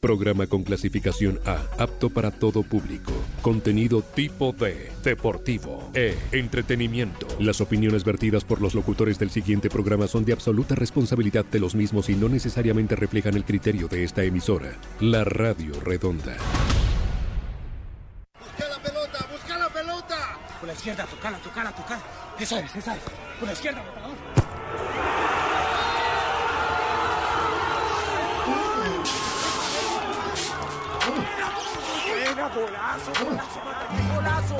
Programa con clasificación A, apto para todo público. Contenido tipo D, deportivo, E, entretenimiento. Las opiniones vertidas por los locutores del siguiente programa son de absoluta responsabilidad de los mismos y no necesariamente reflejan el criterio de esta emisora. La Radio Redonda. Busca la pelota, busca la pelota. Por la izquierda, tocala, tocala, tocala. Esa es, esa es. Por la izquierda, golazo, golazo, golazo.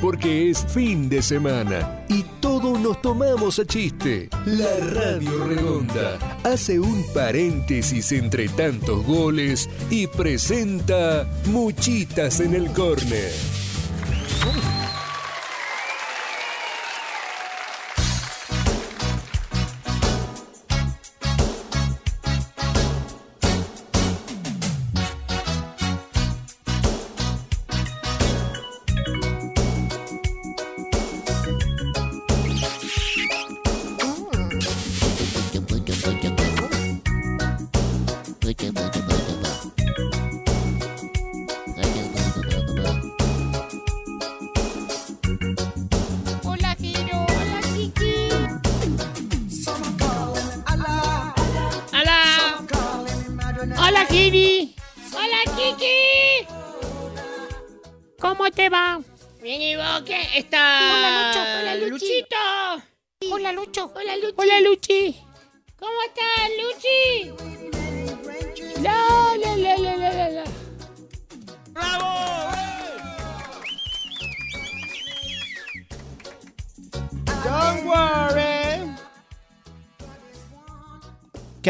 Porque es fin de semana y todos nos tomamos a chiste. La Radio Redonda hace un paréntesis entre tantos goles y presenta Muchitas en el córner.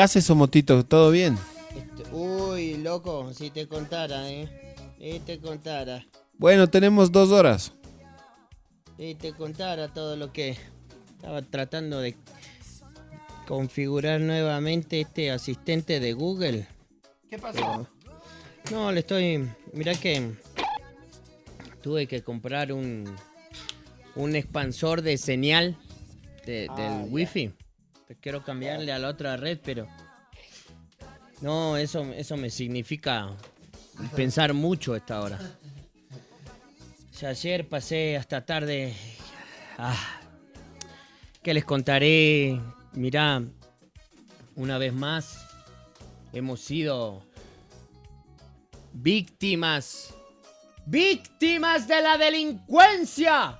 Haces, Somotito? ¿Todo bien? Este, Uy, loco, si te contara, ¿eh? Si te contara. Bueno, tenemos dos horas. Si te contara todo lo que estaba tratando de configurar nuevamente este asistente de Google. ¿Qué pasó? No, le estoy. Mirá que tuve que comprar un un expansor de señal de- Ah, del ya. wifi. Quiero cambiarle a la otra red, pero no, eso eso me significa pensar mucho esta hora. Ya ayer pasé hasta tarde. Ah, ¿Qué les contaré? Mirá, una vez más hemos sido víctimas. ¡Víctimas de la delincuencia!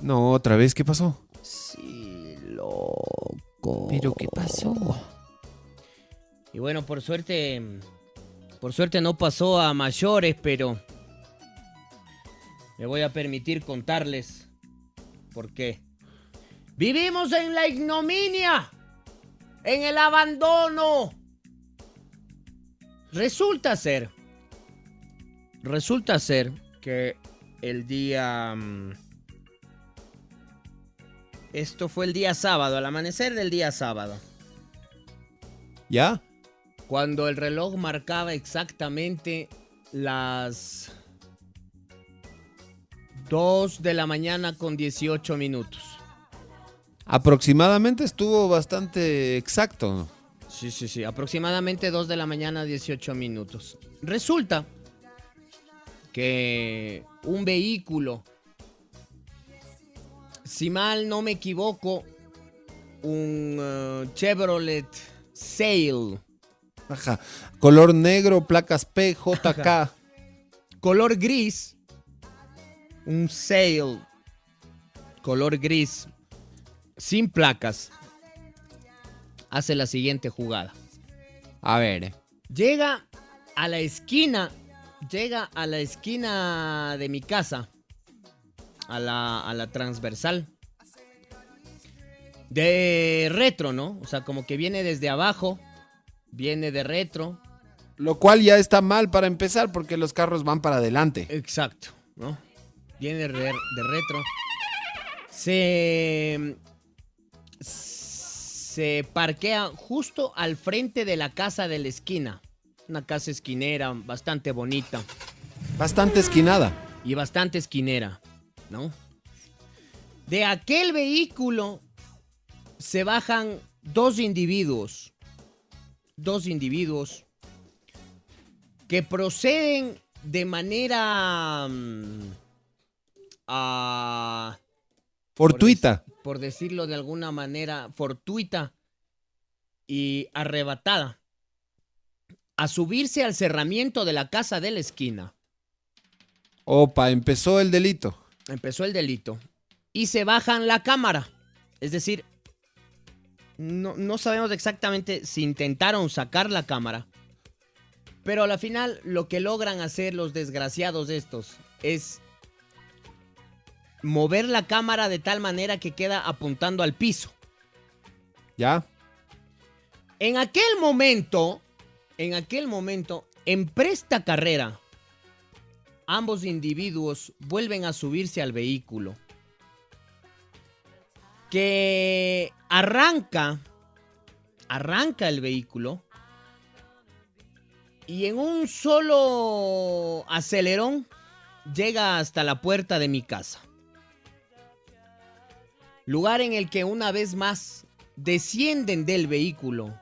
No, otra vez, ¿qué pasó? Sí, loco. ¿Pero qué pasó? Y bueno, por suerte. Por suerte no pasó a mayores, pero. Me voy a permitir contarles. por qué. Vivimos en la ignominia. En el abandono. Resulta ser. Resulta ser que el día. Esto fue el día sábado, al amanecer del día sábado. ¿Ya? Cuando el reloj marcaba exactamente las 2 de la mañana con 18 minutos. Aproximadamente estuvo bastante exacto. Sí, sí, sí. Aproximadamente 2 de la mañana, 18 minutos. Resulta que un vehículo, si mal no me equivoco, un eh, Chevrolet Sail. Ajá. Color negro, placas PJK. color gris. Un Sail. Color gris. Sin placas. Hace la siguiente jugada. A ver. Llega a la esquina. Llega a la esquina de mi casa. A la, a la transversal. De retro, ¿no? O sea, como que viene desde abajo. Viene de retro. Lo cual ya está mal para empezar porque los carros van para adelante. Exacto, ¿no? Viene de, de retro. Se. Se parquea justo al frente de la casa de la esquina. Una casa esquinera bastante bonita. Bastante esquinada. Y bastante esquinera, ¿no? De aquel vehículo se bajan dos individuos. Dos individuos. que proceden de manera mm, ah, Fortuita. por, por decirlo de alguna manera fortuita y arrebatada a subirse al cerramiento de la casa de la esquina. Opa, empezó el delito. Empezó el delito y se bajan la cámara. Es decir, no, no sabemos exactamente si intentaron sacar la cámara, pero a la final lo que logran hacer los desgraciados estos es mover la cámara de tal manera que queda apuntando al piso. ¿Ya? En aquel momento, en aquel momento, en presta carrera, ambos individuos vuelven a subirse al vehículo. Que arranca, arranca el vehículo y en un solo acelerón llega hasta la puerta de mi casa. Lugar en el que una vez más descienden del vehículo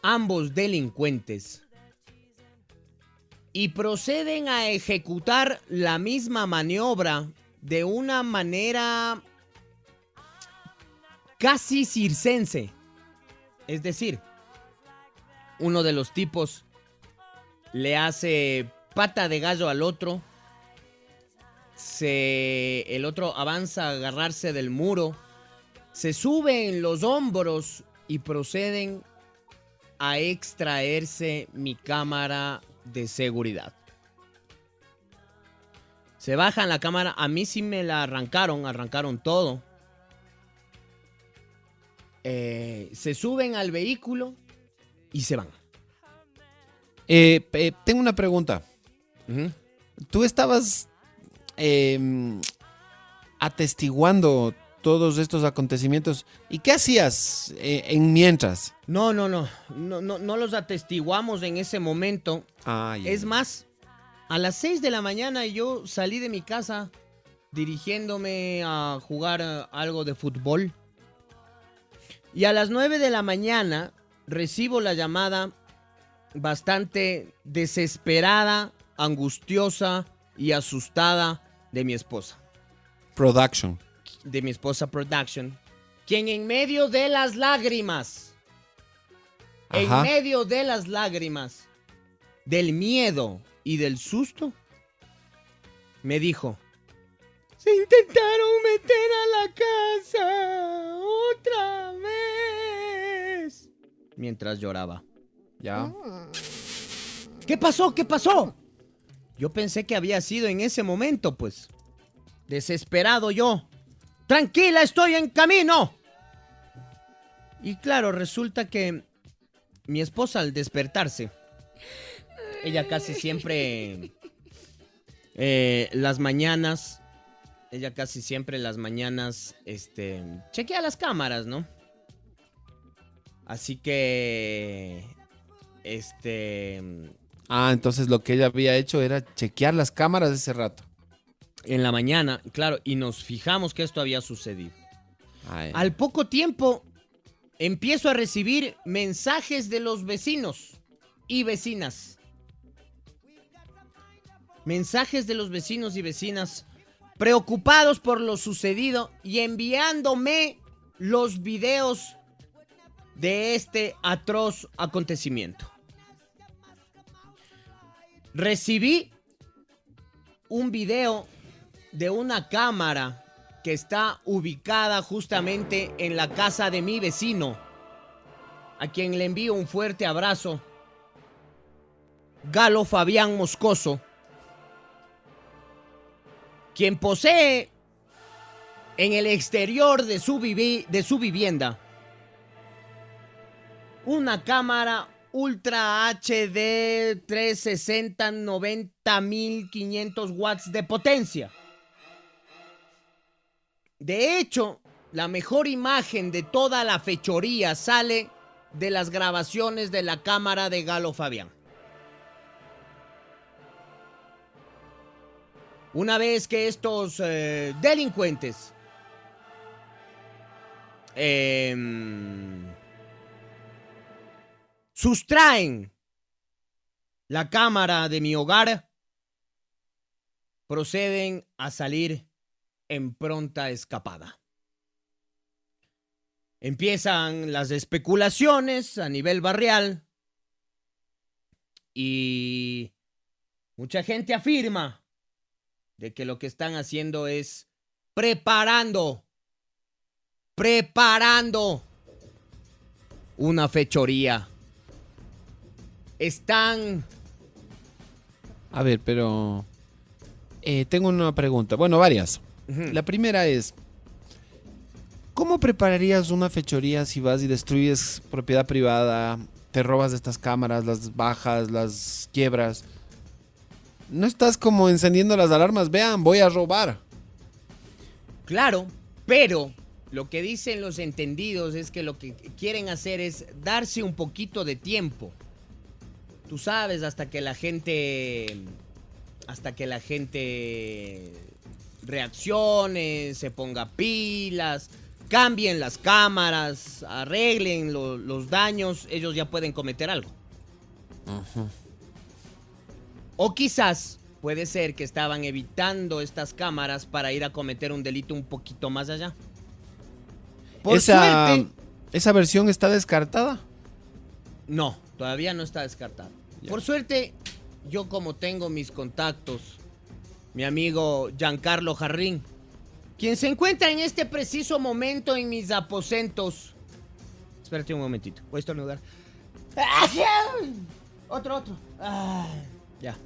ambos delincuentes y proceden a ejecutar la misma maniobra de una manera casi circense. Es decir, uno de los tipos le hace pata de gallo al otro. Se, el otro avanza a agarrarse del muro. Se sube en los hombros y proceden a extraerse mi cámara de seguridad. Se bajan la cámara, a mí sí me la arrancaron, arrancaron todo. Eh, se suben al vehículo y se van. Eh, eh, tengo una pregunta. Tú estabas eh, atestiguando todos estos acontecimientos. ¿Y qué hacías eh, en mientras? No, no, no, no, no, no los atestiguamos en ese momento. Es más, a las 6 de la mañana yo salí de mi casa dirigiéndome a jugar eh, algo de fútbol. Y a las 9 de la mañana recibo la llamada bastante desesperada, angustiosa y asustada de mi esposa. Production. De mi esposa Production. Quien en medio de las lágrimas, en medio de las lágrimas, del miedo y del susto, me dijo, se intentaron meter a la casa otra vez. Mientras lloraba. Ya. ¿Qué pasó? ¿Qué pasó? Yo pensé que había sido en ese momento, pues. Desesperado yo. Tranquila, estoy en camino. Y claro, resulta que mi esposa al despertarse, ella casi siempre, eh, las mañanas, ella casi siempre las mañanas, este, chequea las cámaras, ¿no? Así que, este, Ah, entonces lo que ella había hecho era chequear las cámaras de ese rato. En la mañana, claro, y nos fijamos que esto había sucedido. Ay. Al poco tiempo empiezo a recibir mensajes de los vecinos y vecinas. Mensajes de los vecinos y vecinas preocupados por lo sucedido y enviándome los videos de este atroz acontecimiento. Recibí un video de una cámara que está ubicada justamente en la casa de mi vecino, a quien le envío un fuerte abrazo. Galo Fabián Moscoso, quien posee en el exterior de su, vivi- de su vivienda una cámara Ultra HD 360 90 1500 watts de potencia. De hecho, la mejor imagen de toda la fechoría sale de las grabaciones de la cámara de Galo Fabián. Una vez que estos eh, delincuentes em, sustraen la cámara de mi hogar, proceden a salir en pronta escapada. Empiezan las especulaciones a nivel barrial y mucha gente afirma de que lo que están haciendo es preparando, preparando una fechoría. Están... A ver, pero... eh, tengo una pregunta. Bueno, varias. La primera es... ¿Cómo prepararías una fechoría si vas y destruyes propiedad privada, te robas estas cámaras, las bajas, las quiebras? No estás como encendiendo las alarmas, vean, voy a robar. Claro, pero lo que dicen los entendidos es que lo que quieren hacer es darse un poquito de tiempo. Tú sabes, hasta que la gente. Hasta que la gente reaccione, se ponga pilas, cambien las cámaras, arreglen lo- los daños, ellos ya pueden cometer algo. O quizás puede ser que estaban evitando estas cámaras para ir a cometer un delito un poquito más allá. Por esa, suerte, ¿Esa versión está descartada? no, todavía no está descartado. Por suerte, yo como tengo mis contactos, mi amigo Giancarlo Jarrín, quien se encuentra en este preciso momento en mis aposentos. Espérate un momentito, voy a estornudar. Otro, otro. Ah, ya.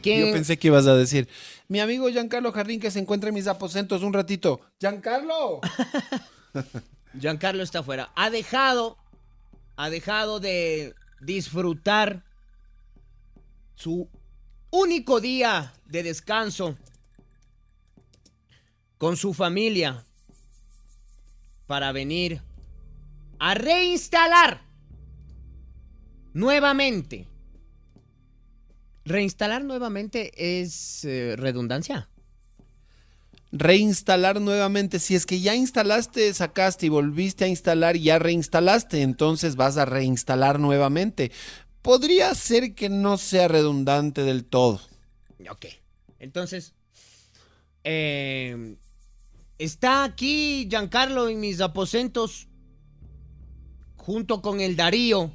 ¿Quién- Yo pensé que ibas a decir, mi amigo Giancarlo Jardín que se encuentra en mis aposentos un ratito. ¡Giancarlo! Giancarlo está afuera. Ha dejado, ha dejado de disfrutar su único día de descanso con su familia para venir a reinstalar nuevamente. Reinstalar nuevamente es eh, redundancia. Reinstalar nuevamente. Si es que ya instalaste, sacaste y volviste a instalar ya reinstalaste, entonces vas a reinstalar nuevamente. Podría ser que no sea redundante del todo. Ok. Entonces, eh, está aquí Giancarlo en mis aposentos junto con el Darío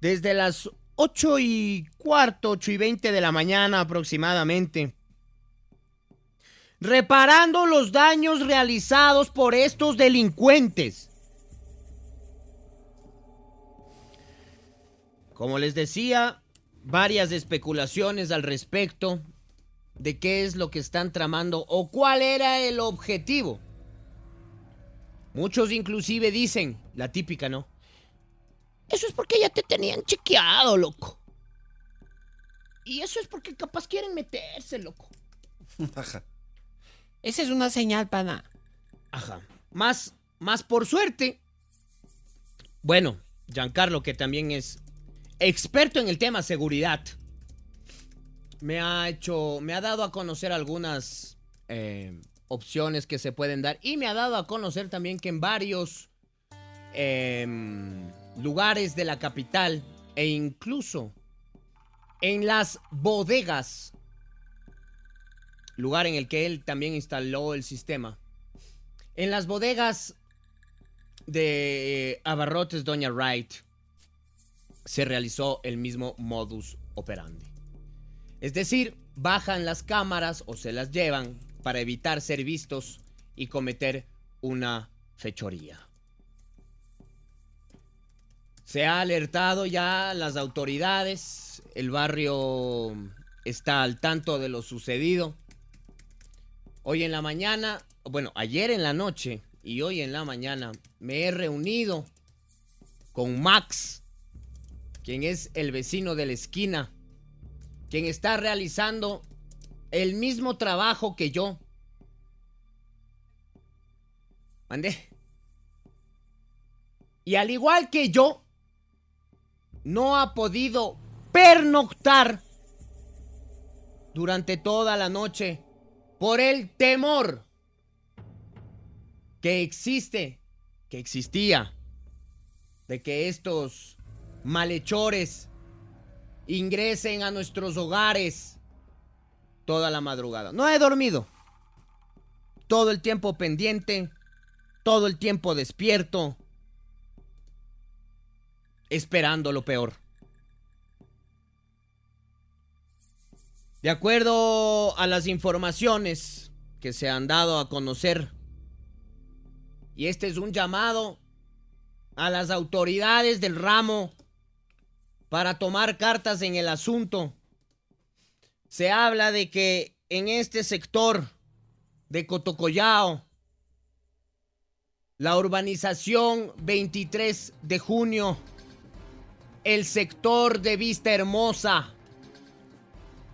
desde las 8 y cuarto, 8 y 20 de la mañana aproximadamente. Reparando los daños realizados por estos delincuentes. Como les decía, varias especulaciones al respecto de qué es lo que están tramando o cuál era el objetivo. Muchos inclusive dicen, la típica, ¿no? Eso es porque ya te tenían chequeado, loco. Y eso es porque capaz quieren meterse, loco. Esa es una señal, pana. Ajá. Más, más por suerte. Bueno, Giancarlo, que también es experto en el tema seguridad, me ha hecho, me ha dado a conocer algunas eh, opciones que se pueden dar y me ha dado a conocer también que en varios em, lugares de la capital e incluso en las bodegas, lugar en el que él también instaló el sistema, en las bodegas de Abarrotes Doña Wright se realizó el mismo modus operandi. Es decir, bajan las cámaras o se las llevan para evitar ser vistos y cometer una fechoría. Se ha alertado ya las autoridades, el barrio está al tanto de lo sucedido. Hoy en la mañana, bueno, ayer en la noche y hoy en la mañana me he reunido con Max, quien es el vecino de la esquina, quien está realizando el mismo trabajo que yo. Mandé. Y al igual que yo, no ha podido pernoctar durante toda la noche por el temor que existe, que existía, de que estos malhechores ingresen a nuestros hogares toda la madrugada. No he dormido. Todo el tiempo pendiente, todo el tiempo despierto, esperando lo peor. De acuerdo a las informaciones que se han dado a conocer, y este es un llamado a las autoridades del ramo para tomar cartas en el asunto, se habla de que en este sector de Cotocollao, la urbanización 23 de junio, el sector de Vista Hermosa,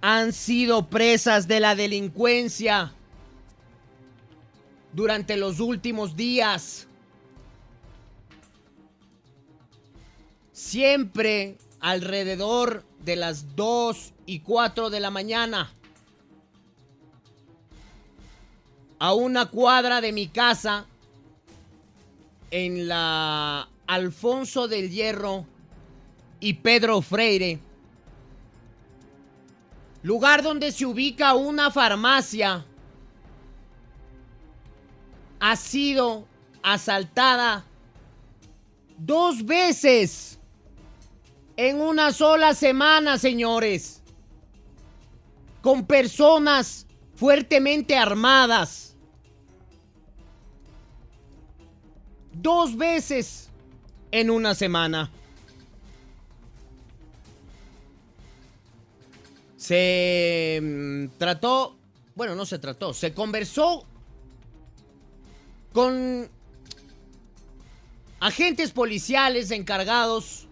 han sido presas de la delincuencia durante los últimos días. Siempre alrededor de las 2 y 4 de la mañana. A una cuadra de mi casa, en la Alfonso del Hierro y Pedro Freire, lugar donde se ubica una farmacia, ha sido asaltada dos veces en una sola semana, señores, con personas fuertemente armadas. Dos veces en una semana. Se mm, trató, bueno, no se trató, se conversó con agentes policiales encargados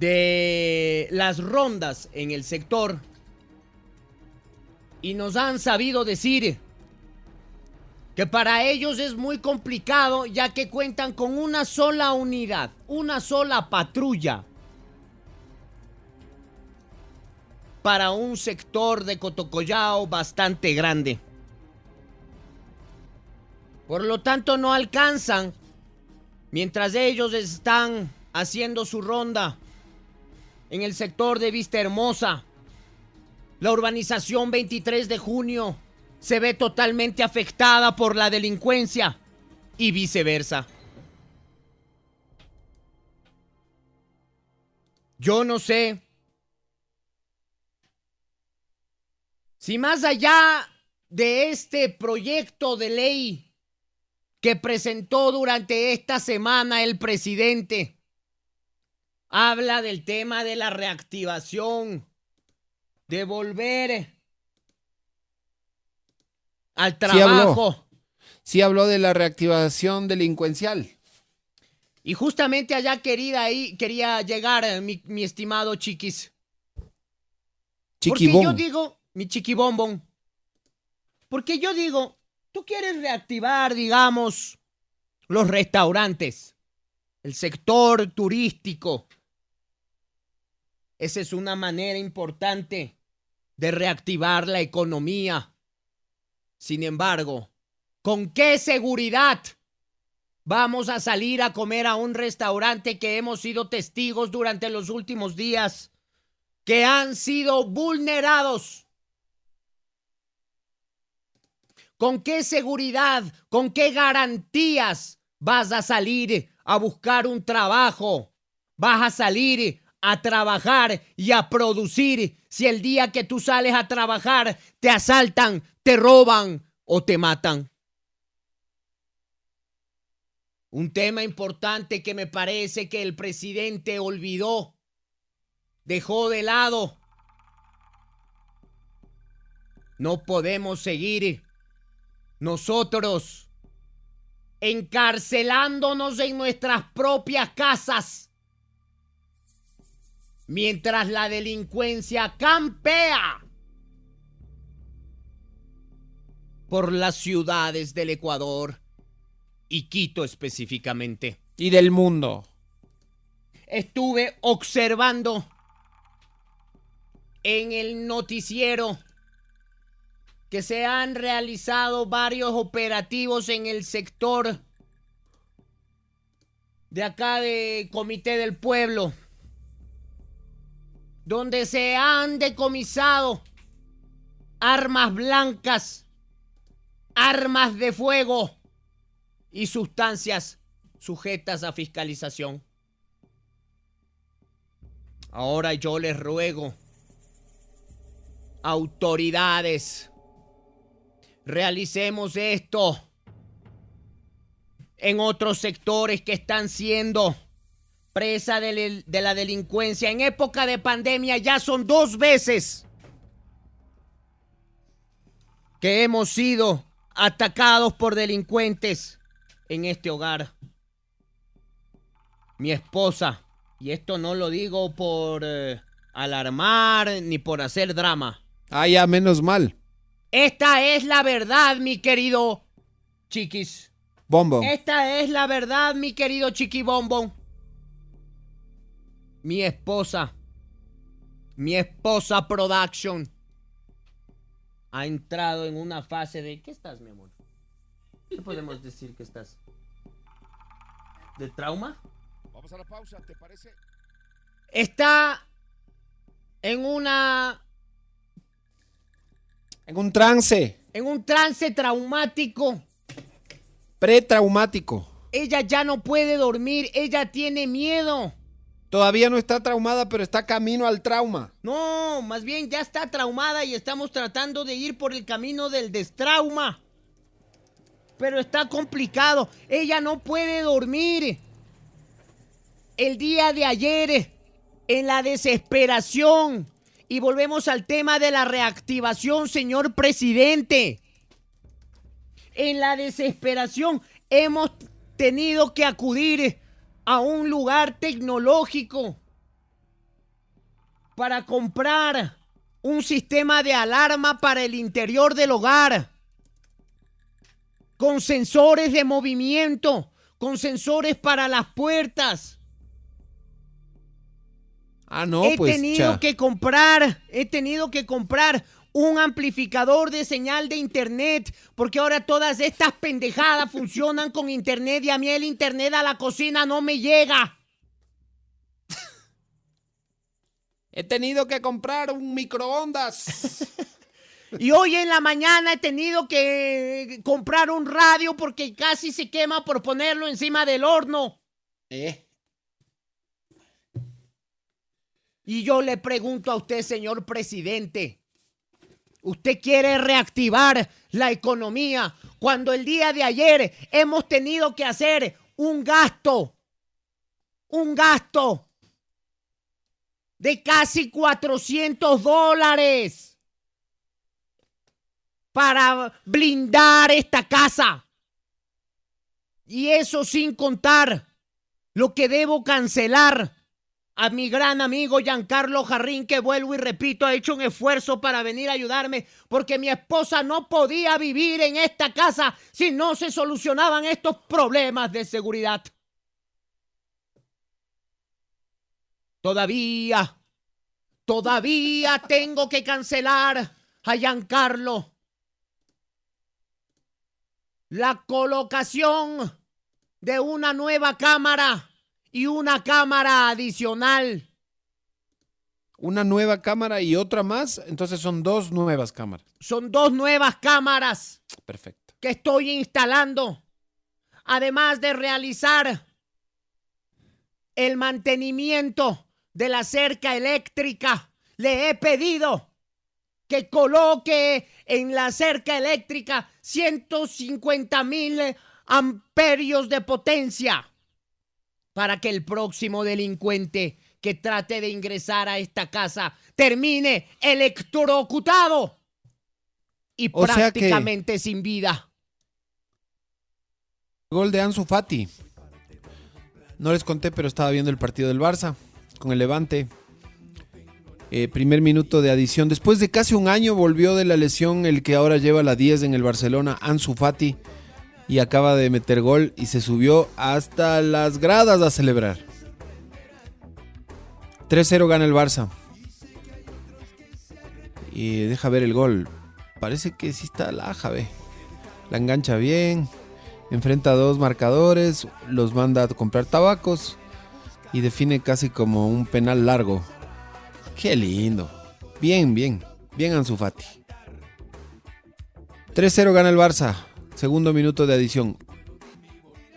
de las rondas en el sector y nos han sabido decir que para ellos es muy complicado ya que cuentan con una sola unidad, una sola patrulla para un sector de Cotocollao bastante grande. Por lo tanto no alcanzan mientras ellos están haciendo su ronda en el sector de Vista Hermosa. La urbanización 23 de junio se ve totalmente afectada por la delincuencia y viceversa. Yo no sé si más allá de este proyecto de ley que presentó durante esta semana el presidente, habla del tema de la reactivación, de volver al trabajo. Sí habló, de la reactivación delincuencial. Y justamente allá querida ahí quería llegar eh, mi, mi estimado Chiquis. Porque yo digo, mi chiquibombón. Porque yo digo, tú quieres reactivar, digamos, los restaurantes, el sector turístico, esa es una manera importante de reactivar la economía. Sin embargo, ¿con qué seguridad vamos a salir a comer a un restaurante que hemos sido testigos durante los últimos días que han sido vulnerados? ¿Con qué seguridad, con qué garantías vas a salir a buscar un trabajo? ¿Vas a salir a trabajar y a producir si el día que tú sales a trabajar te asaltan, te roban o te matan? Un tema importante que me parece que el presidente olvidó, dejó de lado. No podemos seguir nosotros encarcelándonos en nuestras propias casas mientras la delincuencia campea por las ciudades del Ecuador y Quito específicamente. Y del mundo. Estuve observando en el noticiero que se han realizado varios operativos en el sector de acá de Comité del Pueblo donde se han decomisado armas blancas, armas de fuego y sustancias sujetas a fiscalización. Ahora yo les ruego, autoridades, realicemos esto en otros sectores que están siendo presa de, de, la delincuencia. En época de pandemia ya son dos veces que hemos sido atacados por delincuentes en este hogar. Mi esposa, y esto no lo digo por eh, alarmar ni por hacer drama. Ah, ya, menos mal. Esta es la verdad, mi querido Chiquis. Bombo. Esta es la verdad, mi querido Chiqui Bombo. Mi esposa. Mi esposa Production. Ha entrado en una fase de... ¿Qué estás, mi amor? ¿Qué podemos decir que estás? ¿De trauma? Vamos a la pausa, ¿te parece? Está en una... En un trance. En un trance traumático. Pretraumático. Ella ya no puede dormir, ella tiene miedo. Todavía no está traumada, pero está camino al trauma. No, más bien ya está traumada y estamos tratando de ir por el camino del destrauma. Pero está complicado. Ella no puede dormir. El día de ayer, en la desesperación, y volvemos al tema de la reactivación, señor presidente. En la desesperación hemos tenido que acudir a un lugar tecnológico para comprar un sistema de alarma para el interior del hogar, con sensores de movimiento, con sensores para las puertas. Ah, no, he pues. tenido cha. que comprar, he tenido que comprar un amplificador de señal de internet, porque ahora todas estas pendejadas funcionan con internet y a mí el internet a la cocina no me llega. He tenido que comprar un microondas. Y hoy en la mañana he tenido que comprar un radio porque casi se quema por ponerlo encima del horno. ¿Eh? Y yo le pregunto a usted, señor presidente, ¿usted quiere reactivar la economía cuando el día de ayer hemos tenido que hacer un gasto, un gasto de casi 400 dólares para blindar esta casa? Y eso sin contar lo que debo cancelar a mi gran amigo Giancarlo Jarrín, que vuelvo y repito, ha hecho un esfuerzo para venir a ayudarme, porque mi esposa no podía vivir en esta casa si no se solucionaban estos problemas de seguridad. Todavía, todavía tengo que cancelar a Giancarlo la colocación de una nueva cámara y una cámara adicional. Una nueva cámara y otra más. Entonces son dos nuevas cámaras. Son dos nuevas cámaras Perfecto. que estoy instalando. Además de realizar el mantenimiento de la cerca eléctrica, le he pedido que coloque en la cerca eléctrica 150 mil amperios de potencia para que el próximo delincuente que trate de ingresar a esta casa termine electrocutado y O prácticamente sin vida. Gol de Ansu Fati. No les conté, pero estaba viendo el partido del Barça con el Levante. Eh, primer minuto de adición. Después de casi un año volvió de la lesión el que ahora lleva la 10 en el Barcelona, Ansu Fati. Y acaba de meter gol y se subió hasta las gradas a celebrar. 3-0 gana el Barça. Y deja ver el gol. Parece que sí está la aja, ve. La engancha bien. Enfrenta a dos marcadores. Los manda a comprar tabacos. Y define casi como un penal largo. Qué lindo. Bien, bien. Bien Ansu Fati. 3-0 gana el Barça. Segundo minuto de adición.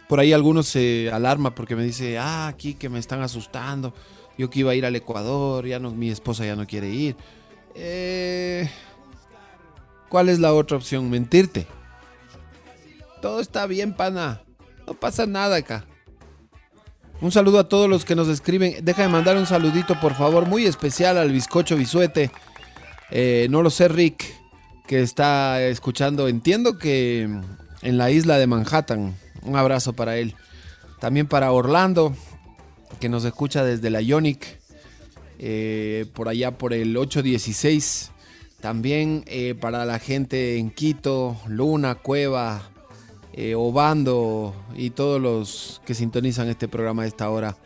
Por ahí algunos se alarma porque me dice, ah, aquí que me están asustando. Yo que iba a ir al Ecuador, ya no, mi esposa ya no quiere ir. Eh, ¿Cuál es la otra opción? Mentirte. Todo está bien, pana. No pasa nada acá. Un saludo a todos los que nos escriben. Deja de mandar un saludito, por favor, muy especial al bizcocho Bisuete. Eh, no lo sé, Rick, que está escuchando. Entiendo que en la isla de Manhattan. Un abrazo para él. También para Orlando, que nos escucha desde la Ionic. eh, por allá por el 816. También eh, para la gente en Quito, Luna, Cueva, eh, Obando y todos los que sintonizan este programa a esta hora,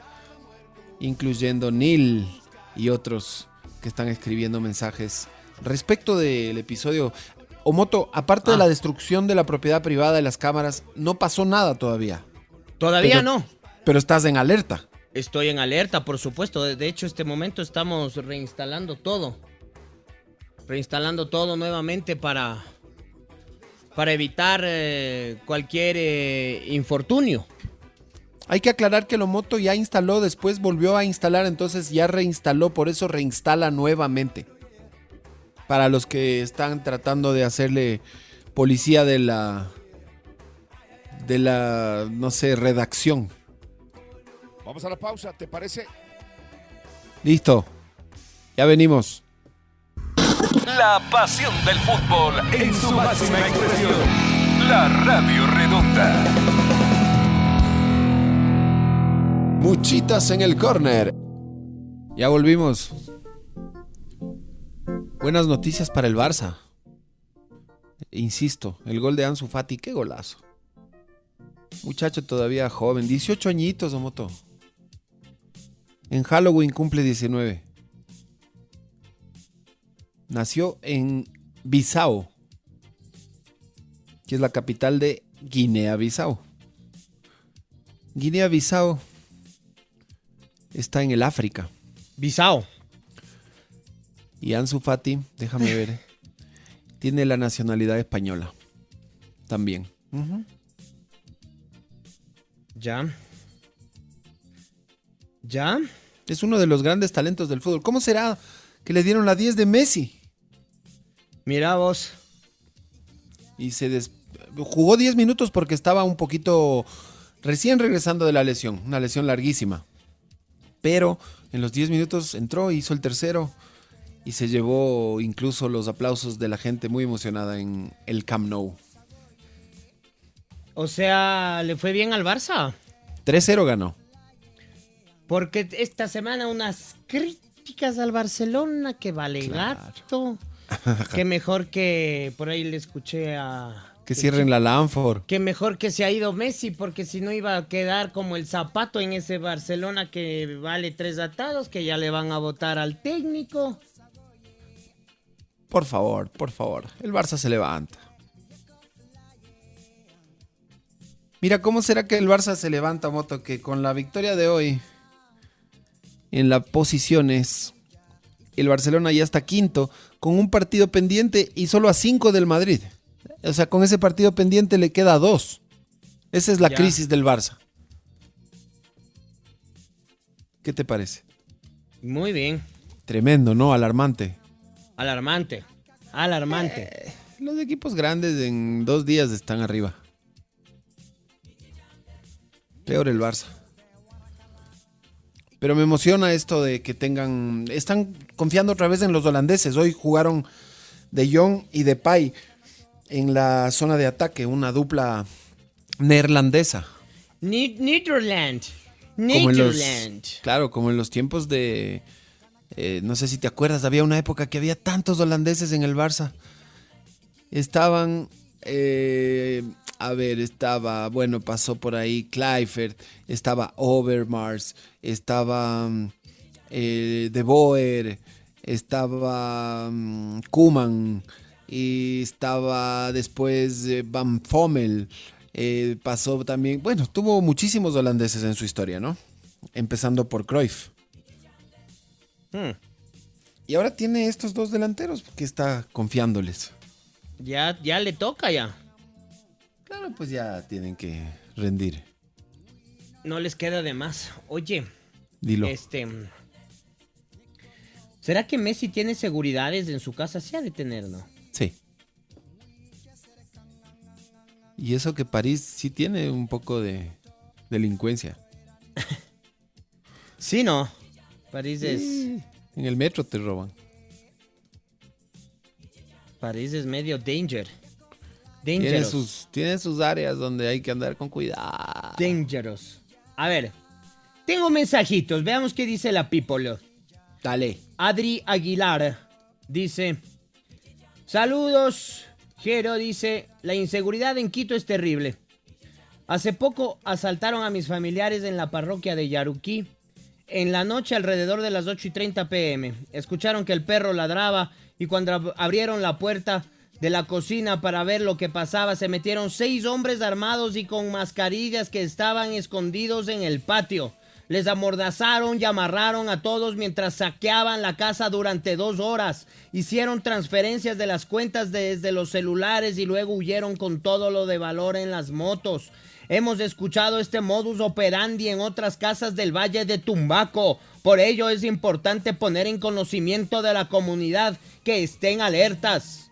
incluyendo Neil y otros que están escribiendo mensajes respecto del episodio. Omoto, aparte de Ah. la destrucción de la propiedad privada de las cámaras, no pasó nada todavía, Todavía Pero- no. pero estás en alerta. Estoy en alerta, por supuesto. De hecho, este momento estamos reinstalando todo. Reinstalando todo nuevamente para, para evitar eh, cualquier eh, infortunio. Hay que aclarar que el Omoto ya instaló, después volvió a instalar, entonces ya reinstaló, por eso reinstala nuevamente. Para los que están tratando de hacerle policía de la de la no sé, redacción. Vamos a la pausa, ¿te parece? Listo. Ya venimos. La pasión del fútbol en su máxima expresión. La Radio Redonda. Muchitas en el corner. Ya volvimos. Buenas noticias para el Barça. Insisto, el gol de Ansu Fati, qué golazo. Muchacho todavía joven, 18 añitos, Omoto. En Halloween cumple 19. Nació en Bissau, que es la capital de Guinea-Bissau. Guinea-Bissau está en el África. Bisao. Y Ansu Fati, déjame ver, tiene la nacionalidad española. También. Ya. Ya. Es uno de los grandes talentos del fútbol. ¿Cómo será que le dieron la 10 de Messi? Mira vos. Y se des- jugó 10 minutos porque estaba un poquito recién regresando de la lesión, una lesión larguísima. Pero en los 10 minutos entró, hizo el tercero y se llevó incluso los aplausos de la gente muy emocionada en el Camp Nou. O sea, ¿le fue bien al Barça? 3-0 ganó. Porque esta semana unas críticas al Barcelona que vale Claro. gato. que mejor que por ahí le escuché a Que cierren la Lanford. que mejor que se ha ido Messi porque si no iba a quedar como el zapato en ese Barcelona que vale tres atados que ya le van a votar al técnico. Por favor, por favor. El Barça se levanta. Mira, ¿cómo será que el Barça se levanta, Moto? Que con la victoria de hoy en las posiciones, el Barcelona ya está quinto, con un partido pendiente y solo a cinco del Madrid. O sea, con ese partido pendiente le queda dos. Esa es la Ya. crisis del Barça. ¿Qué te parece? Muy bien. Tremendo, ¿no? Alarmante. Alarmante. Alarmante. Los equipos grandes en dos días están arriba. Peor el Barça. Pero me emociona esto de que tengan. Están confiando otra vez en los holandeses. Hoy jugaron De Jong y De Pai en la zona de ataque, una dupla neerlandesa. Netherland. Netherland. claro, como en los tiempos de. Eh, no sé si te acuerdas, había una época que había tantos holandeses en el Barça. Estaban. eh, a ver, estaba. Bueno, pasó por ahí Kluivert, estaba Overmars, estaba. mm, eh, De Boer, estaba. mm, Koeman, y estaba después Van Fommel. pasó también. Bueno, tuvo muchísimos holandeses en su historia, ¿no? Empezando por Cruyff. Hmm. Y ahora tiene estos dos delanteros porque está confiándoles. Ya, ya le toca ya. Claro, pues ya tienen que rendir. No les queda de más. Oye, Dilo. este. ¿Será que Messi tiene seguridades en su casa? Sí ha de tener, ¿no? Sí. Y eso que París sí tiene un poco de delincuencia. Sí, no. París es. En el metro te roban. París es medio danger. Tiene Dangerous. sus, tiene sus áreas donde hay que andar con cuidado. Dangerous. A ver. Tengo mensajitos. Veamos qué dice la people. Dale. Adri Aguilar dice: Saludos. Jero dice: La inseguridad en Quito es terrible. Hace poco asaltaron a mis familiares en la parroquia de Yaruquí. En la noche, alrededor de las 8 y 30 pm, escucharon que el perro ladraba y cuando ab- abrieron la puerta de la cocina para ver lo que pasaba, se metieron seis hombres armados y con mascarillas que estaban escondidos en el patio. Les amordazaron y amarraron a todos mientras saqueaban la casa durante dos horas. Hicieron transferencias de las cuentas desde los celulares y luego huyeron con todo lo de valor en las motos. Hemos escuchado este modus operandi en otras casas del Valle de Tumbaco. Por ello es importante poner en conocimiento de la comunidad que estén alertas.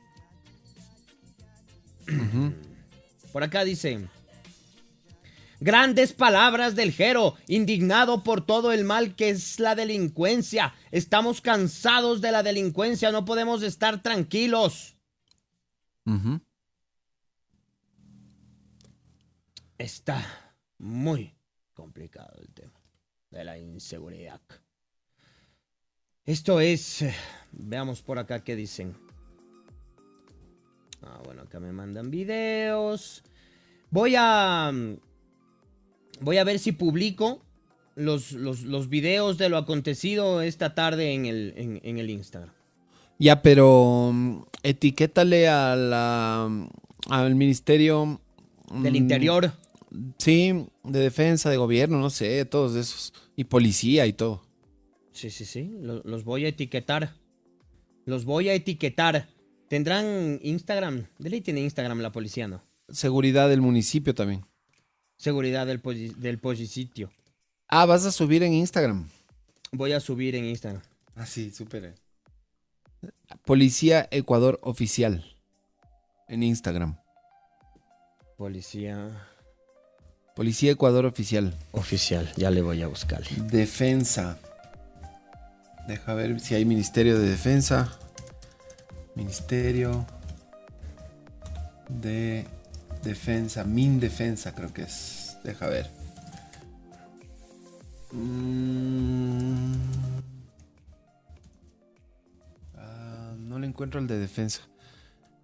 Por acá dice. Grandes palabras del Jero, indignado por todo el mal que es la delincuencia. Estamos cansados de la delincuencia, no podemos estar tranquilos. Está muy complicado el tema de la inseguridad. Esto es... Veamos por acá qué dicen. Ah, bueno, acá me mandan videos. Voy a... Voy a ver si publico los, los, los videos de lo acontecido esta tarde en el, en, en el Instagram. Ya, pero mm, etiquétale a la, al ministerio Del mm, interior. Sí, de defensa, de gobierno, no sé, todos esos. Y policía y todo. Sí, sí, sí. lo- los voy a etiquetar. Los voy a etiquetar. ¿Tendrán Instagram? De ley tiene Instagram la policía, ¿no? Seguridad del municipio también. Seguridad del, del polisitio. Ah, vas a subir en Instagram. Voy a subir en Instagram. Ah, sí, súper. Policía Ecuador Oficial. En Instagram. Policía Policía Ecuador Oficial. oficial. Ya le voy a buscar. Defensa. Deja ver si hay Ministerio de Defensa. Ministerio de Defensa. Min Defensa creo que es. Deja ver. Mm. Ah, no le encuentro el de defensa.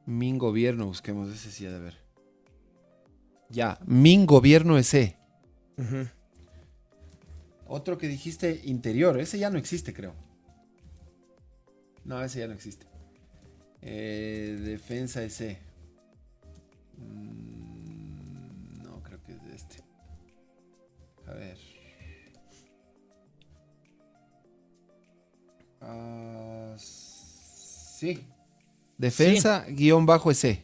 Min Gobierno, busquemos ese sí de ver. Ya, Min Gobierno ese. Ujú. Otro que dijiste interior, ese ya no existe, creo. No, ese ya no existe. Eh, defensa ese. Mm, no, creo que es de este. A ver. Ah, sí. Defensa guion bajo ese.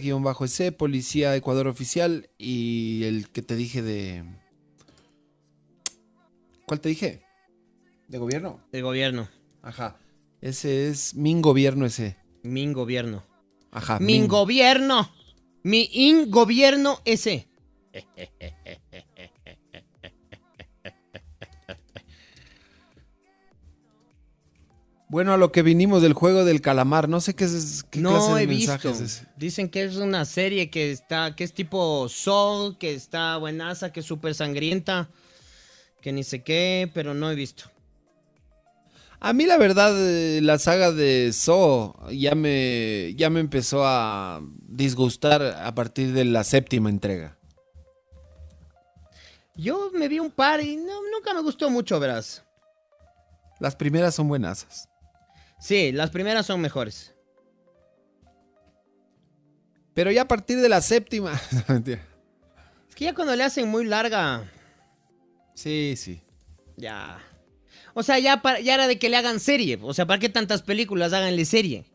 Guion bajo ese, Policía Ecuador Oficial y el que te dije de... ¿Cuál te dije? ¿De gobierno? El gobierno. Ajá. Ese es Min Gobierno ese. Min gobierno. Ajá. Mi gobierno. Mi in gobierno ese. Bueno, a lo que vinimos del juego del calamar. No sé qué es qué clase No de he visto. mensaje es. Dicen que es una serie que está, que es tipo Soul, que está buenaza, que es súper sangrienta, que ni sé qué, pero no he visto. A mí la verdad eh, la saga de So ya me ya me empezó a disgustar a partir de la séptima entrega. Yo me vi un par y no, nunca me gustó mucho, verás. Las primeras son buenasas. Sí, las primeras son mejores. Pero ya a partir de la séptima. Es que ya cuando le hacen muy larga, sí, sí. ya. O sea, ya, para- ya era de que le hagan serie. O sea, ¿para qué tantas películas háganle serie?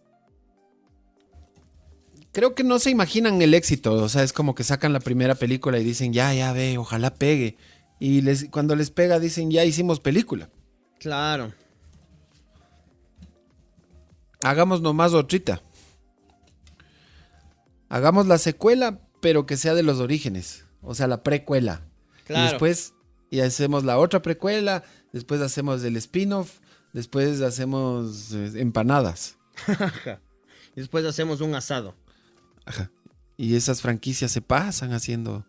Creo que no se imaginan el éxito. O sea, es como que sacan la primera película y dicen, ya, ya ve, ojalá pegue. Y les, cuando les pega dicen, ya hicimos película. Claro. Hagamos nomás otrita. Hagamos la secuela, pero que sea de los orígenes. O sea, la precuela. Y Claro. después y hacemos la otra precuela, después hacemos el spin-off, después hacemos eh, empanadas. Y después hacemos un asado. Ajá. Y esas franquicias se pasan haciendo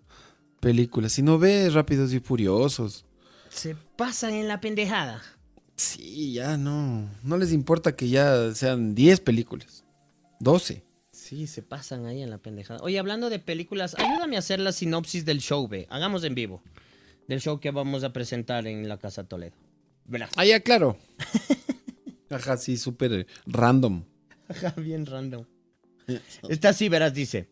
películas. Si no ves Rápidos y Furiosos. Se pasan en la pendejada. Sí, ya no. No les importa que ya sean 10 películas. 12. Sí, se pasan ahí en la pendejada. Oye, hablando de películas, ayúdame a hacer la sinopsis del show, ve. Hagamos en vivo. Del show que vamos a presentar en la Casa Toledo. Verás. Ah, ya, claro. Ajá, sí, súper random. Ajá, bien random. Esta sí, verás, dice.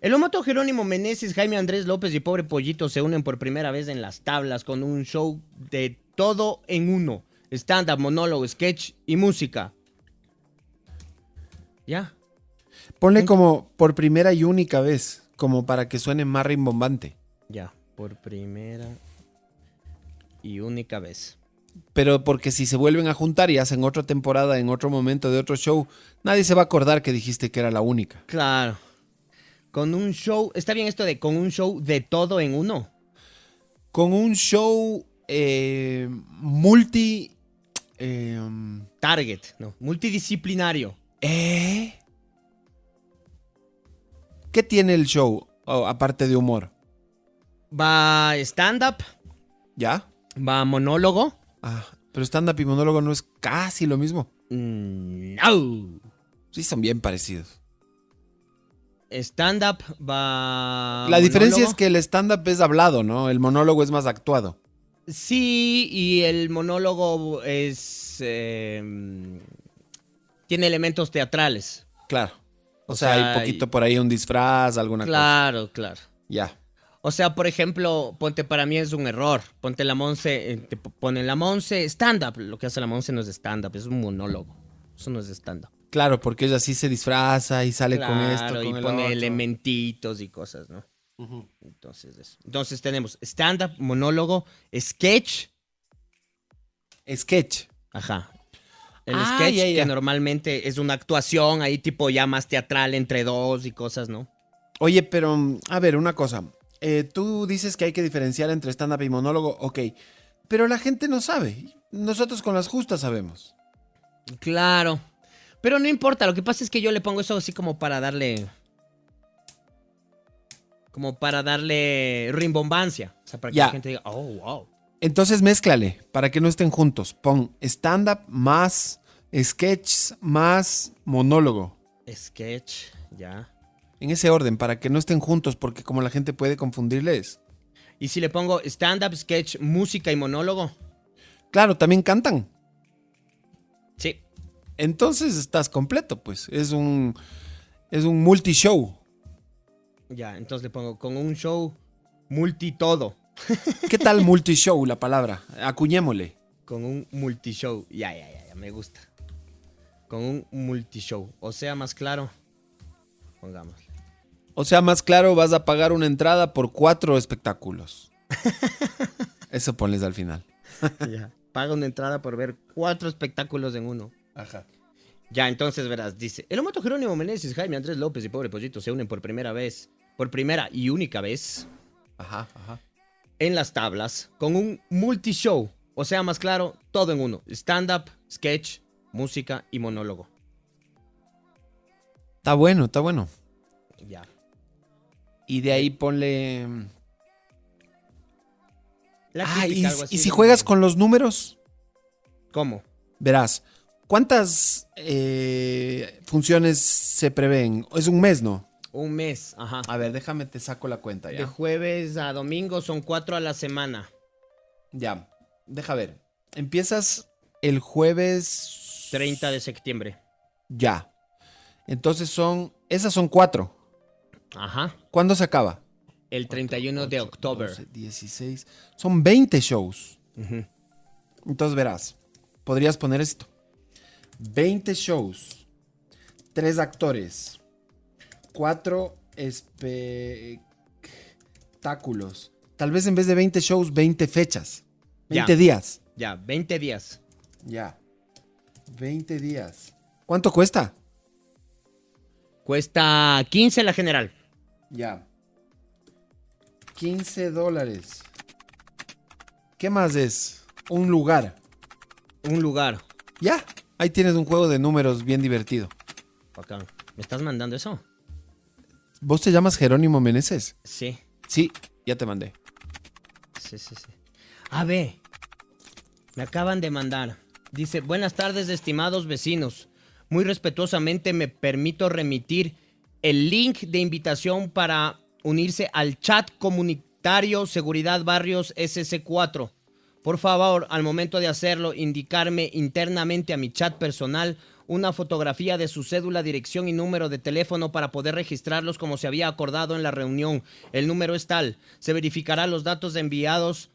El homoto Jerónimo Meneses, Jaime Andrés López y Pobre Pollito se unen por primera vez en las tablas con un show de todo en uno. Stand-up, monólogo, sketch y música. Ya. Ponle como por primera y única vez, como para que suene más rimbombante. Ya, por primera y única vez. Pero porque si se vuelven a juntar y hacen otra temporada en otro momento de otro show, nadie se va a acordar que dijiste que era la única. Claro. Con un show, está bien esto de con un show de todo en uno. Con un show eh, multi... eh, Target, no, multidisciplinario. ¿Eh? ¿Qué tiene el show, oh, aparte de humor? Va stand-up, ¿Ya? va monólogo. Ah, pero stand-up y monólogo no es casi lo mismo. Mm, no. Sí, son bien parecidos. Stand-up va. la diferencia es que el stand-up es hablado, ¿no? El monólogo es más actuado. Sí, y el monólogo es. eh, tiene elementos teatrales. Claro. O, O sea, sea, hay poquito por ahí un disfraz, alguna Claro, claro. cosa. Ya. O sea, por ejemplo, ponte para mí es un error. Ponte la Monse, eh, te pone la Monse stand-up. Lo que hace la Monse no es stand-up, es un monólogo. Eso no es stand-up. Claro, porque ella sí se disfraza y sale con esto, Claro, con y el pone otro. elementitos y cosas, ¿no? Entonces, eso. Entonces tenemos stand-up, monólogo, sketch. Sketch. Ajá. El Ah, sketch, que normalmente es una actuación ahí tipo ya más teatral entre dos y cosas, ¿no? Oye, pero, a ver, una cosa. Eh, tú dices que hay que diferenciar entre stand-up y monólogo, ok. Pero la gente no sabe. Nosotros con las justas sabemos. Claro. Pero no importa, lo que pasa es que yo le pongo eso así como para darle. Como para darle rimbombancia. O sea, para que Ya. la gente diga, oh, wow. Entonces mézclale para que no estén juntos. Pon stand-up más sketch más monólogo. Sketch, ya. En ese orden, para que no estén juntos, porque como la gente puede confundirles. Y si le pongo stand-up, sketch, música y monólogo. Claro, también cantan. Sí. Entonces estás completo, pues. Es un. Es un multishow. Ya, entonces le pongo con un show multi todo. ¿Qué tal multishow la palabra? Acuñémosle. Con un multishow. Ya, ya, ya, ya, me gusta. Con un multishow. O sea, más claro. Pongámosle. O sea, más claro, vas a pagar una entrada por cuatro espectáculos. Eso ponles al final. ya. Paga una entrada por ver cuatro espectáculos en uno. Ajá. Ya, entonces verás, dice, el homoto Jerónimo Meneses, Jaime Andrés López y Pobre Pollito se unen por primera vez, por primera y única vez, Ajá, ajá. en las tablas, con un multishow. O sea, más claro, todo en uno. Stand-up, sketch, música y monólogo. Está bueno, está bueno. Ya. Y de ahí ponle. La Ah, y, típica, algo así y si juegas con los números, ¿Cómo? verás. ¿Cuántas eh, funciones se prevén? Es un mes, ¿no? Un mes, ajá. A ver, déjame, te saco la cuenta De ya. jueves a domingo son cuatro a la semana. Ya, deja ver. Empiezas el jueves. 30 de septiembre. Ya. Entonces son. Esas son cuatro. Ajá. ¿Cuándo se acaba? El 31 de Ocho, octubre. 12, 16. Son 20 shows. Entonces verás. podrías poner esto. 20 shows, 3 actores, 4 espectáculos. Tal vez en vez de 20 shows, 20 fechas. 20 Ya. días. Ya, 20 días. Ya. 20 días. ¿Cuánto cuesta? Cuesta 15 la general. Ya. 15 dólares. ¿Qué más es? Un lugar. Un lugar. Ya. Ahí tienes un juego de números bien divertido. Acá. ¿Me estás mandando eso? ¿Vos te llamas Jerónimo Meneses? Sí. Sí, ya te mandé. Sí, sí, sí. A ver, me acaban de mandar. Dice, buenas tardes, estimados vecinos. Muy respetuosamente me permito remitir el link de invitación para unirse al chat comunitario Seguridad Barrios SC4. Por favor, al momento de hacerlo, indicarme internamente a mi chat personal una fotografía de su cédula, dirección y número de teléfono para poder registrarlos como se había acordado en la reunión. El número es tal. Se verificará los datos enviados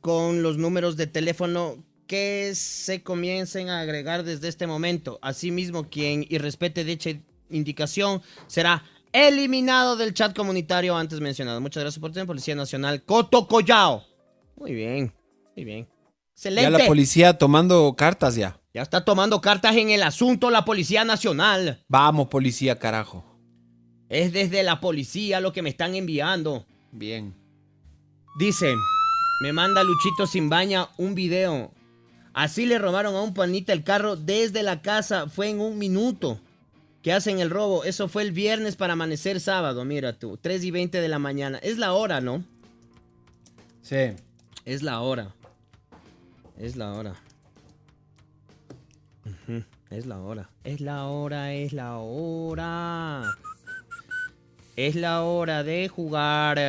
con los números de teléfono que se comiencen a agregar desde este momento. Asimismo, quien irrespete dicha indicación será eliminado del chat comunitario antes mencionado. Muchas gracias por tiempo, Policía Nacional Coto Collao. Muy bien, muy bien. Excelente. Ya la policía tomando cartas ya. Ya está tomando cartas en el asunto la Policía Nacional. Vamos, policía, carajo. Es desde la policía lo que me están enviando. Bien. Dice, me manda Luchito Simbaña un video. Así le robaron a un panita el carro desde la casa. Fue en un minuto que hacen el robo. Eso fue el viernes para amanecer sábado. Mira tú, 3 y 20 de la mañana. Es la hora, ¿no? Sí. Es la hora. Es la hora. Es la hora. Es la hora, es la hora. Es la hora de jugar.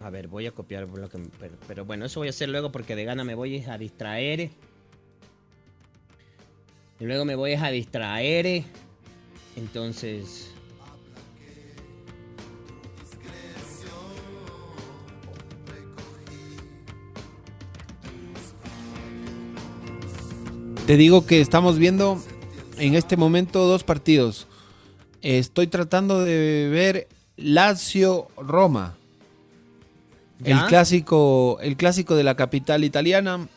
A ver, voy a copiar lo que... Pero, pero bueno, eso voy a hacer luego porque de gana me voy a distraer. Luego me voy a distraer. Entonces... Te digo que estamos viendo en este momento dos partidos. Estoy tratando de ver Lazio Roma. El clásico, el clásico de la capital italiana.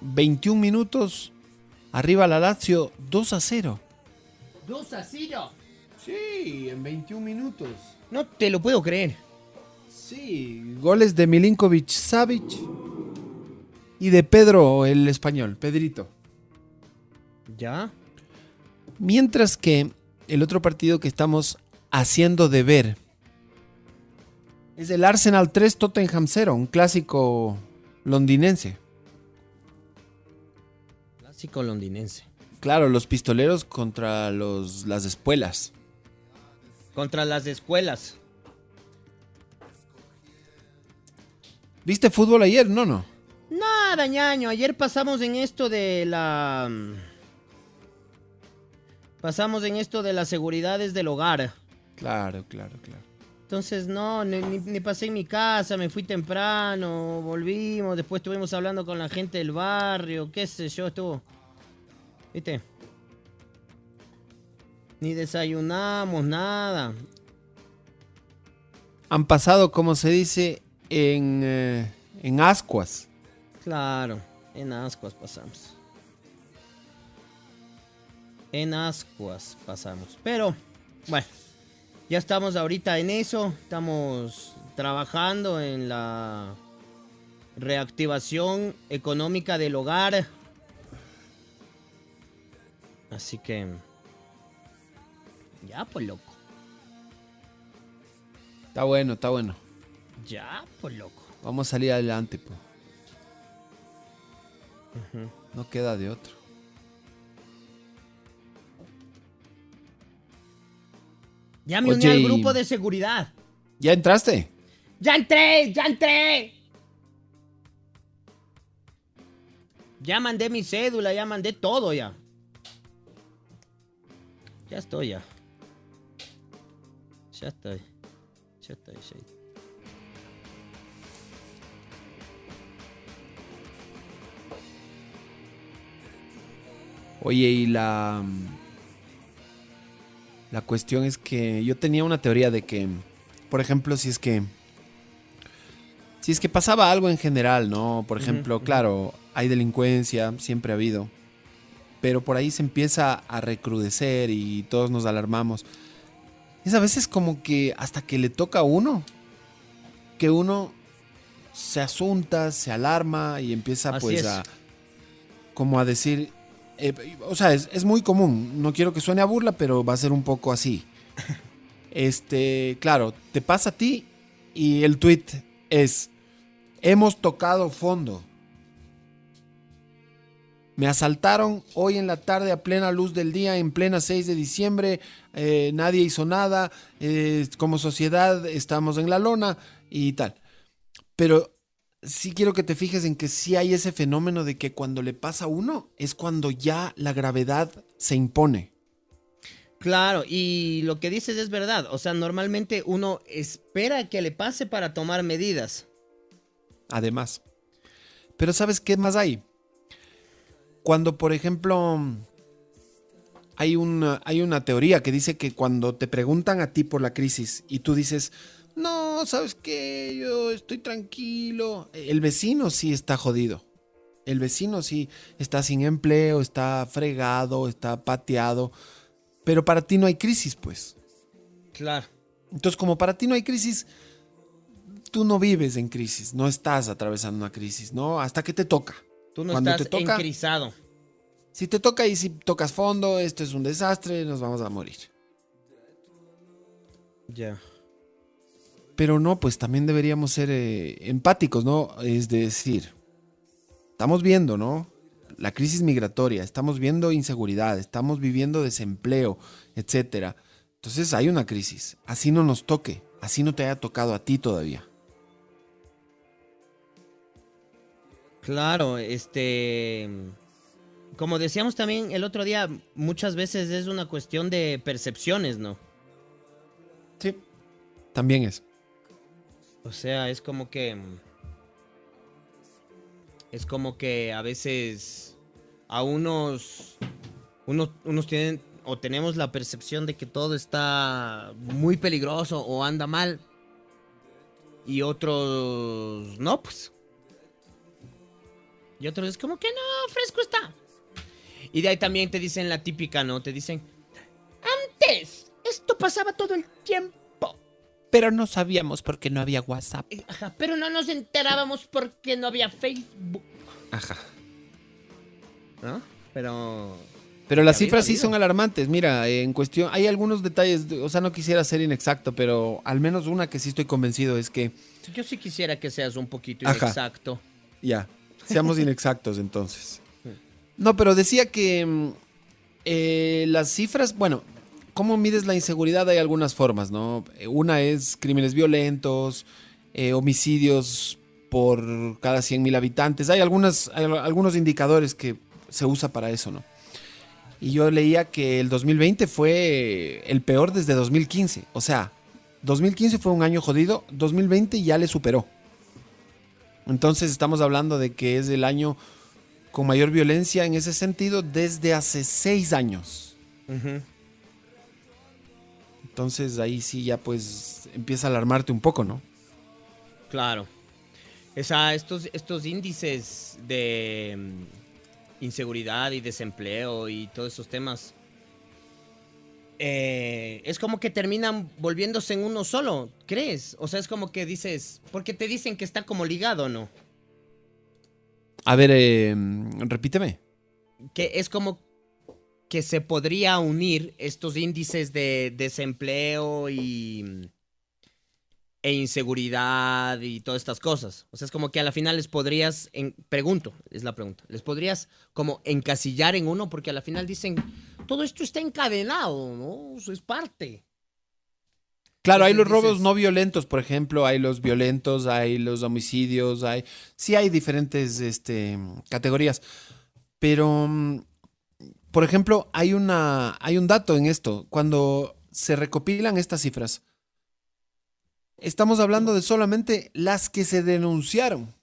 21 minutos. Arriba la Lazio 2 a 0. 2 a 0. Sí, en 21 minutos. No te lo puedo creer. Sí, goles de Milinkovic Savic y de Pedro el español, Pedrito. ¿Ya? Mientras que el otro partido que estamos haciendo de ver es el Arsenal 3 Tottenham 0, un clásico londinense. Clásico londinense. Claro, los pistoleros contra los, las espuelas. Contra las escuelas. ¿Viste fútbol ayer? No, no. Nada, ñaño. Ayer pasamos en esto de la... Pasamos en esto de las seguridades del hogar. Claro, claro, claro. Entonces, no, ni pasé en mi casa, me fui temprano, volvimos, después estuvimos hablando con la gente del barrio, qué sé yo, estuvo... ¿Viste? Ni desayunamos, nada. Han pasado, como se dice, en, eh, en ascuas. Claro, en ascuas pasamos. En ascuas pasamos. Pero, bueno, ya estamos ahorita en eso. Estamos trabajando en la reactivación económica del hogar. Así que... Ya, pues loco. Está bueno, está bueno. Ya, pues loco. Vamos a salir adelante, pues. No queda de otro. Ya me uní al grupo de seguridad. ¿Ya entraste? ¡Ya entré! ¡Ya entré! Ya mandé mi cédula, ya mandé todo ya. Ya estoy ya. Ya estoy. Ya estoy, ya. Oye, y la... La cuestión es que yo tenía una teoría de que, por ejemplo, si es que. Si es que pasaba algo en general, ¿no? Por ejemplo, claro, hay delincuencia, siempre ha habido. Pero por ahí se empieza a recrudecer y todos nos alarmamos. Es a veces como que hasta que le toca a uno, que uno se asunta, se alarma y empieza Así pues es. a como a decir, eh, o sea, es, es muy común, no quiero que suene a burla, pero va a ser un poco así. Este, claro, te pasa a ti y el tweet es, hemos tocado fondo. Me asaltaron hoy en la tarde a plena luz del día, en plena 6 de diciembre. eh, nadie hizo nada. eh, como sociedad estamos en la lona y tal. Pero sí quiero que te fijes en que sí hay ese fenómeno de que cuando le pasa a uno es cuando ya la gravedad se impone. Claro, y lo que dices es verdad. O sea, normalmente uno espera que le pase para tomar medidas. Además. Pero ¿sabes qué más hay? Cuando, por ejemplo, hay una, hay una teoría que dice que cuando te preguntan a ti por la crisis y tú dices, no, ¿sabes qué? Yo estoy tranquilo. El vecino sí está jodido. El vecino sí está sin empleo, está fregado, está pateado. Pero para ti no hay crisis, pues. Claro. Entonces, como para ti no hay crisis, tú no vives en crisis, no estás atravesando una crisis, ¿no? Hasta que te toca. Tú no Cuando estás te toca- encrisado. Si te toca y si tocas fondo, esto es un desastre, nos vamos a morir. Ya. Pero no, pues también deberíamos ser eh, empáticos, ¿no? Es decir, estamos viendo, ¿no? La crisis migratoria, estamos viendo inseguridad, estamos viviendo desempleo, etcétera. Entonces hay una crisis. Así no nos toque, así no te haya tocado a ti todavía. Claro, este. Como decíamos también el otro día, muchas veces es una cuestión de percepciones, ¿no? Sí. También es. O sea, es como que. Es como que a veces a unos. Unos, unos tienen o tenemos la percepción de que todo está muy peligroso o anda mal. Y otros no, pues. Y otros es como que no, fresco está. Y de ahí también te dicen la típica, ¿no? Te dicen, antes, esto pasaba todo el tiempo. Pero no sabíamos porque no había WhatsApp. Eh, Ajá, pero no nos enterábamos porque no había Facebook. Ajá. ¿No? Pero. Pero las cifras sí son alarmantes. Mira, en cuestión, hay algunos detalles, o sea, no quisiera ser inexacto, pero al menos una que sí estoy convencido es que, Yo sí quisiera que seas un poquito Ajá. inexacto. ya, seamos inexactos entonces. No, pero decía que mm, eh, las cifras, bueno, ¿cómo mides la inseguridad? Hay algunas formas, ¿no? Una es crímenes violentos, eh, homicidios por cada 100.000 habitantes. Hay, algunas, algunos indicadores que se usa para eso, ¿no? Y yo leía que el 2020 fue el peor desde 2015. O sea, 2015 fue un año jodido, 2020 ya le superó. Entonces estamos hablando de que es el año con mayor violencia en ese sentido desde hace seis años. Entonces ahí sí ya pues empieza a alarmarte un poco, ¿no? Claro. Esa, estos, estos índices de mm, inseguridad y desempleo y todos esos temas. eh, es como que terminan volviéndose en uno solo, ¿crees? O sea, es como que dices, porque te dicen que está como ligado, ¿no? A ver, eh, repíteme. que es como que se podría unir estos índices de desempleo y e inseguridad y todas estas cosas. O sea, es como que a la final les podrías, en- pregunto, es la pregunta, les podrías como encasillar en uno porque a la final dicen, todo esto está encadenado, ¿no? Eso es parte. Claro, hay los robos no violentos, por ejemplo, hay los violentos, hay los homicidios, hay sí hay diferentes este, categorías. Pero, mm, por ejemplo, hay una hay un dato en esto. Cuando se recopilan estas cifras, estamos hablando de solamente las que se denunciaron.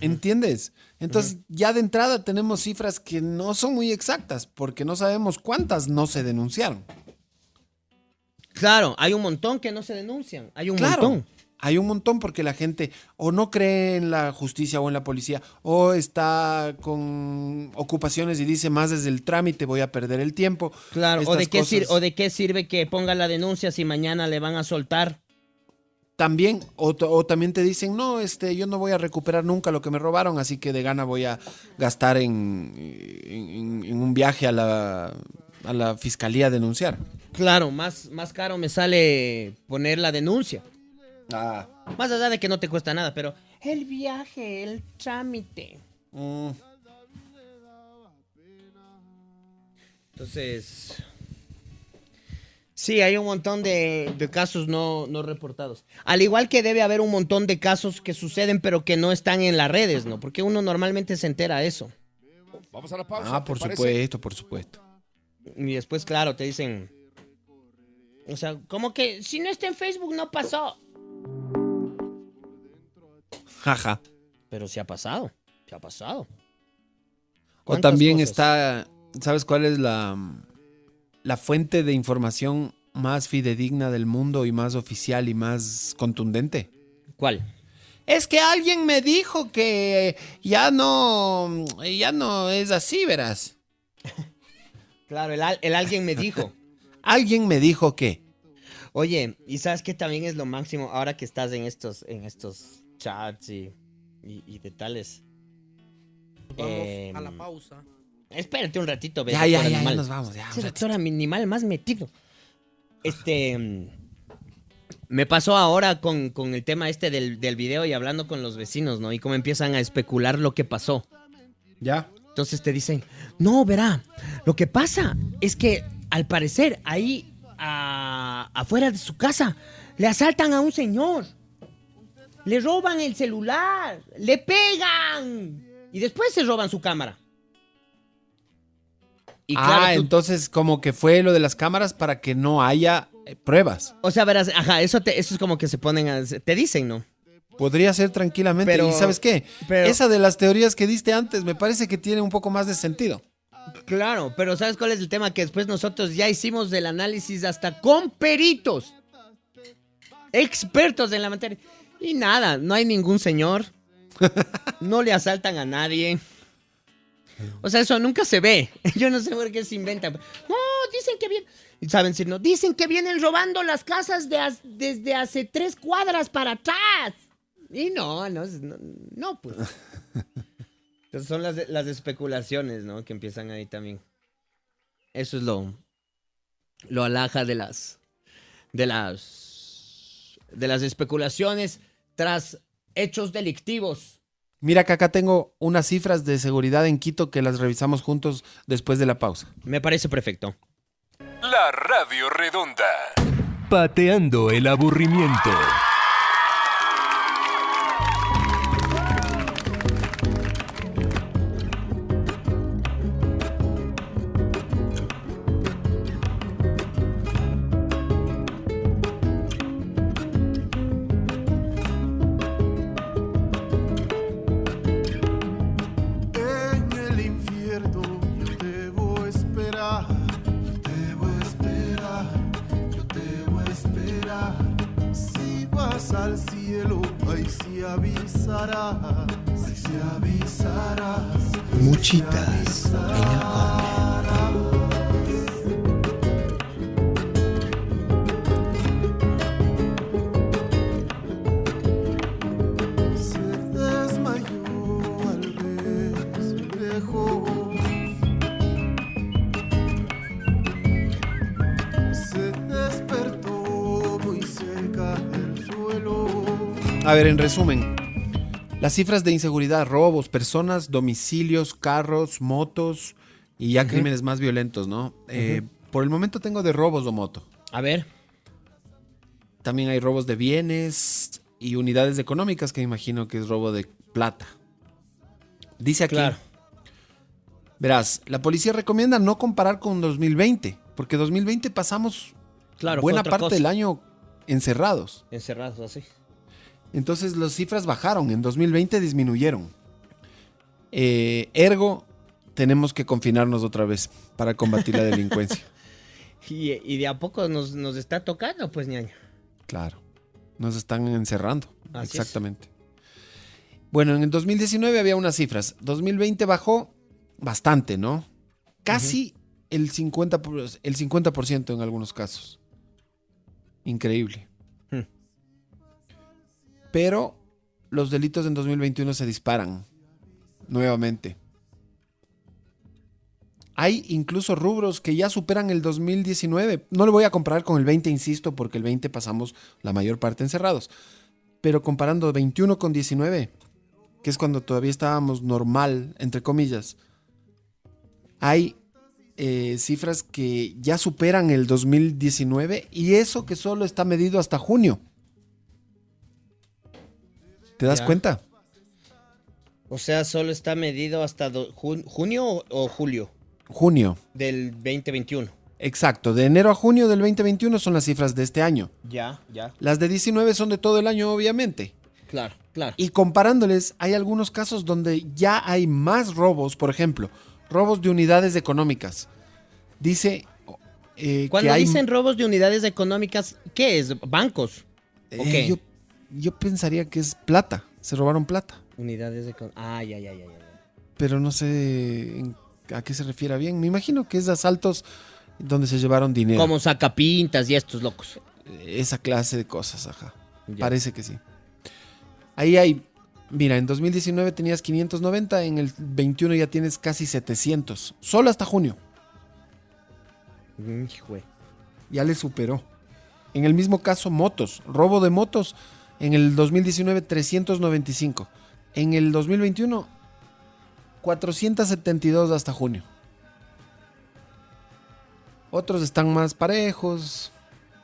¿Entiendes? Entonces, ya de entrada tenemos cifras que no son muy exactas, porque no sabemos cuántas no se denunciaron. Claro, hay un montón que no se denuncian. Hay un Claro. montón. Hay un montón porque la gente o no cree en la justicia o en la policía o está con ocupaciones y dice más desde el trámite voy a perder el tiempo. Claro, o de, qué sir- cosas o de qué sirve que ponga la denuncia si mañana le van a soltar. También, o, también te dicen, no, este, yo no voy a recuperar nunca lo que me robaron, así que de gana voy a gastar en, en- en- en un viaje a la, a la fiscalía a denunciar. Claro, más, más caro me sale poner la denuncia. Ah. Más allá de que no te cuesta nada, pero el viaje, el trámite. Mm. Entonces, sí, hay un montón de, de casos no, no reportados. Al igual que debe haber un montón de casos que suceden pero que no están en las redes, ¿no? Porque uno normalmente se entera de eso. Vamos a la pausa. Ah, ¿te por parece? supuesto, por supuesto. Y después, claro, te dicen... O sea, como que si no está en Facebook no pasó. Jaja. Pero sí ha pasado, sí ha pasado. O ¿Cuántas también cosas? está, ¿sabes cuál es la, la fuente de información más fidedigna del mundo y más oficial y más contundente? ¿Cuál? Es que alguien me dijo que ya no, ya no es así, verás. Claro, el, el alguien me dijo. Alguien me dijo que. Oye, y sabes que también es lo máximo ahora que estás en estos, en estos chats y, y, y de tales. Vamos Em, a la pausa. Espérate un ratito, ve, Ya, ya, ya, ya nos vamos. Ya, doctor animal más metido. Este. Me pasó ahora con, con el tema este del, del video y hablando con los vecinos, ¿no? Y cómo empiezan a especular lo que pasó. Ya. Entonces te dicen, no, verá, lo que pasa es que al parecer ahí a- afuera de su casa le asaltan a un señor, le roban el celular, le pegan y después se roban su cámara. Y ah, tú- entonces como que fue lo de las cámaras para que no haya eh, pruebas. o sea, verás, ajá, eso, te- eso es como que se ponen a, te dicen, ¿no? Podría ser tranquilamente. Pero- ¿Y sabes qué? pero- Esa de las teorías que diste antes me parece que tiene un poco más de sentido. Claro, pero ¿sabes cuál es el tema? Que después nosotros ya hicimos el análisis hasta con peritos, expertos en la materia. Y nada, no hay ningún señor, no le asaltan a nadie. O sea, eso nunca se ve. Yo no sé por qué se inventa. No, dicen que vienen. ¿Saben si no? Dicen que vienen robando las casas de as- desde hace tres cuadras para atrás. Y no, no, no, no, pues. Entonces son las, las especulaciones, ¿no? Que empiezan ahí también. Eso es lo, lo alhaja de las, de las, de las especulaciones tras hechos delictivos. Mira que acá tengo unas cifras de seguridad en Quito que las revisamos juntos después de la pausa. Me parece perfecto. La Radio Redonda. Pateando el aburrimiento. Cerca del suelo. A ver, en resumen, las cifras de inseguridad, robos, personas, domicilios, carros, motos y ya crímenes más violentos, ¿no? Eh, por el momento tengo de robos o moto. A ver. También hay robos de bienes y unidades económicas, que imagino que es robo de plata. Dice aquí. Claro. Verás, la policía recomienda no comparar con 2020, porque 2020 pasamos Claro, buena parte cosa. del año encerrados. Encerrados así. Entonces las cifras bajaron, en 2020 disminuyeron. Eh, ergo, tenemos que confinarnos otra vez para combatir la delincuencia. Y, y de a poco nos, nos está tocando, pues, ñaño. Claro, nos están encerrando. Así es. Exactamente. Bueno, en el 2019 había unas cifras. 2020 bajó bastante, ¿no? Casi el 50%, por- el 50% en algunos casos. Increíble. Pero los delitos en 2021 se disparan nuevamente. Hay incluso rubros que ya superan el 2019. No lo voy a comparar con el 20, insisto, porque el 20 pasamos la mayor parte encerrados. Pero comparando 21 con 19, que es cuando todavía estábamos normal, entre comillas, hay eh, cifras que ya superan el 2019 y eso que solo está medido hasta junio. ¿Te das Ya. cuenta? O sea, solo está medido hasta jun- junio o, o julio Junio. del 2021. Exacto, de enero a junio del 2021 son las cifras de este año. Ya, ya. Las de 19 son de todo el año, obviamente. Claro, claro. Y comparándoles, hay algunos casos donde ya hay más robos, por ejemplo, robos de unidades económicas. Dice eh, que Cuando hay- dicen robos de unidades económicas, ¿qué es? ¿Bancos? ¿O eh, qué? yo, yo pensaría que es plata, se robaron plata, Unidades de... Ah, ya, ya, ya, pero no sé en- a qué se refiere bien. Me imagino que es asaltos donde se llevaron dinero. Como sacapintas y estos locos. Esa clase de cosas, ajá. Ya. Parece que sí. Ahí hay, mira, en 2019 tenías 590, en el 21 ya tienes casi 700, solo hasta junio. Mm, ya le superó. En el mismo caso, motos, robo de motos, en el 2019 395, en el 2021 472 hasta junio. Otros están más parejos,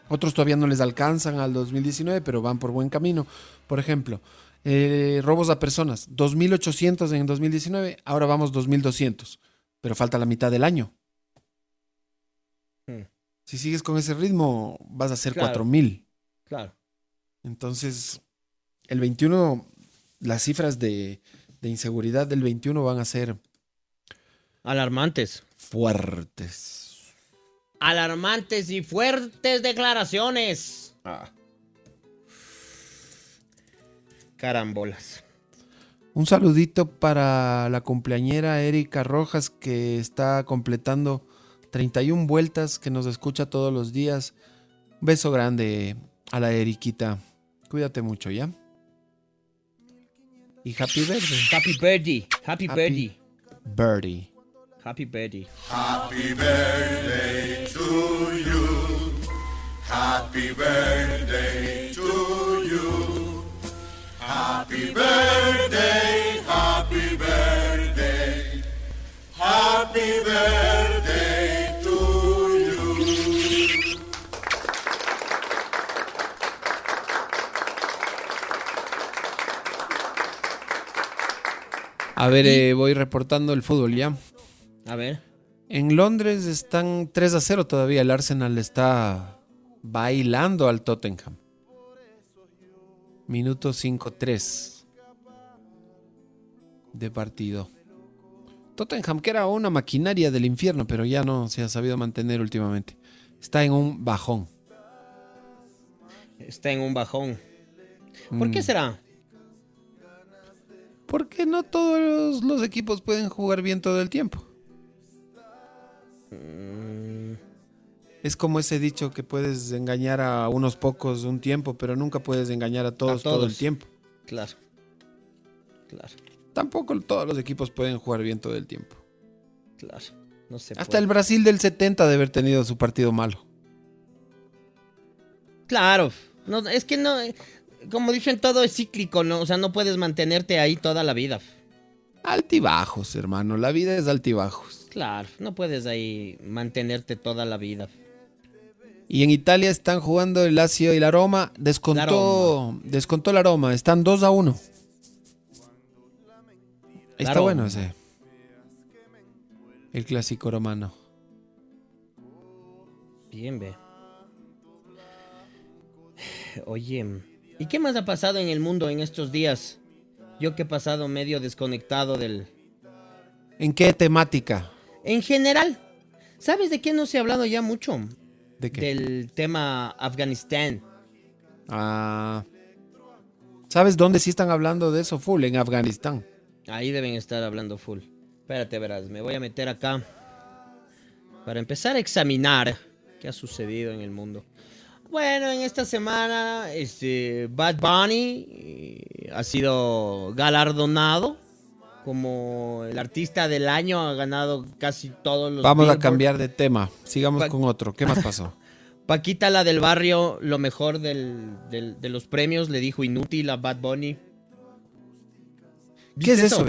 otros todavía no les alcanzan al 2019, pero van por buen camino. Por ejemplo, eh, robos a personas, 2.800 en el 2019, ahora vamos 2.200, pero falta la mitad del año. Hmm. Si sigues con ese ritmo, vas a hacer Claro. 4000. Claro. Entonces, el 21, las cifras de, de inseguridad del 21 van a ser Alarmantes. fuertes. Alarmantes y fuertes declaraciones. Carambolas. Un saludito para la cumpleañera Erika Rojas que está completando 31 vueltas, que nos escucha todos los días. Un beso grande a la Eriquita. Cuídate mucho, ¿ya? Y happy birthday. Happy birthday. Happy, birthday. Birdie. Happy birthday. Happy birthday to you. Happy birthday to you. Happy birthday, happy birthday. Happy birthday A ver, eh, voy reportando el fútbol, ¿ya? A ver. En Londres están 3 a 0 todavía. El Arsenal está bailando al Tottenham. Minuto 5-3 de partido. Tottenham, que era una maquinaria del infierno, pero ya no se ha sabido mantener últimamente. Está en un bajón. Está en un bajón. ¿Por qué Mm. será? Porque no todos los equipos pueden jugar bien todo el tiempo. Mm, Es como ese dicho que puedes engañar a unos pocos un tiempo, pero nunca puedes engañar a todos, todo el tiempo. claro. Claro, Tampoco todos los equipos pueden jugar bien todo el tiempo. claro. No se Hasta puede. el Brasil del 70 de haber tenido su partido malo. Claro. No, es que no. Como dicen, todo es cíclico, ¿no? O sea, no puedes mantenerte ahí toda la vida. Altibajos, hermano. La vida es altibajos. Claro, no puedes ahí mantenerte toda la vida. Y en Italia están jugando el Lazio y la Roma. Descontó, descontó la Roma. Están 2 a 1. Está Roma. bueno ese. El clásico romano. Bien, ve. Oye, ¿Y qué más ha pasado en el mundo en estos días? Yo que he pasado medio desconectado del... ¿En qué temática? En general, ¿sabes de qué no se ha hablado ya mucho? ¿De qué? Del tema Afganistán. Ah, ¿Sabes dónde sí están hablando de eso full? En Afganistán. Ahí deben estar hablando full. Espérate, verás, me voy a meter acá para empezar a examinar qué ha sucedido en el mundo. Bueno, en esta semana, este, Bad Bunny eh, ha sido galardonado como el artista del año, ha ganado casi todos los. Vamos a cambiar de tema. Sigamos Pa- con otro. ¿Qué más pasó? Paquita, la del barrio, lo mejor del- del- de los premios, le dijo inútil a Bad Bunny. ¿Qué es ¿Viste eso?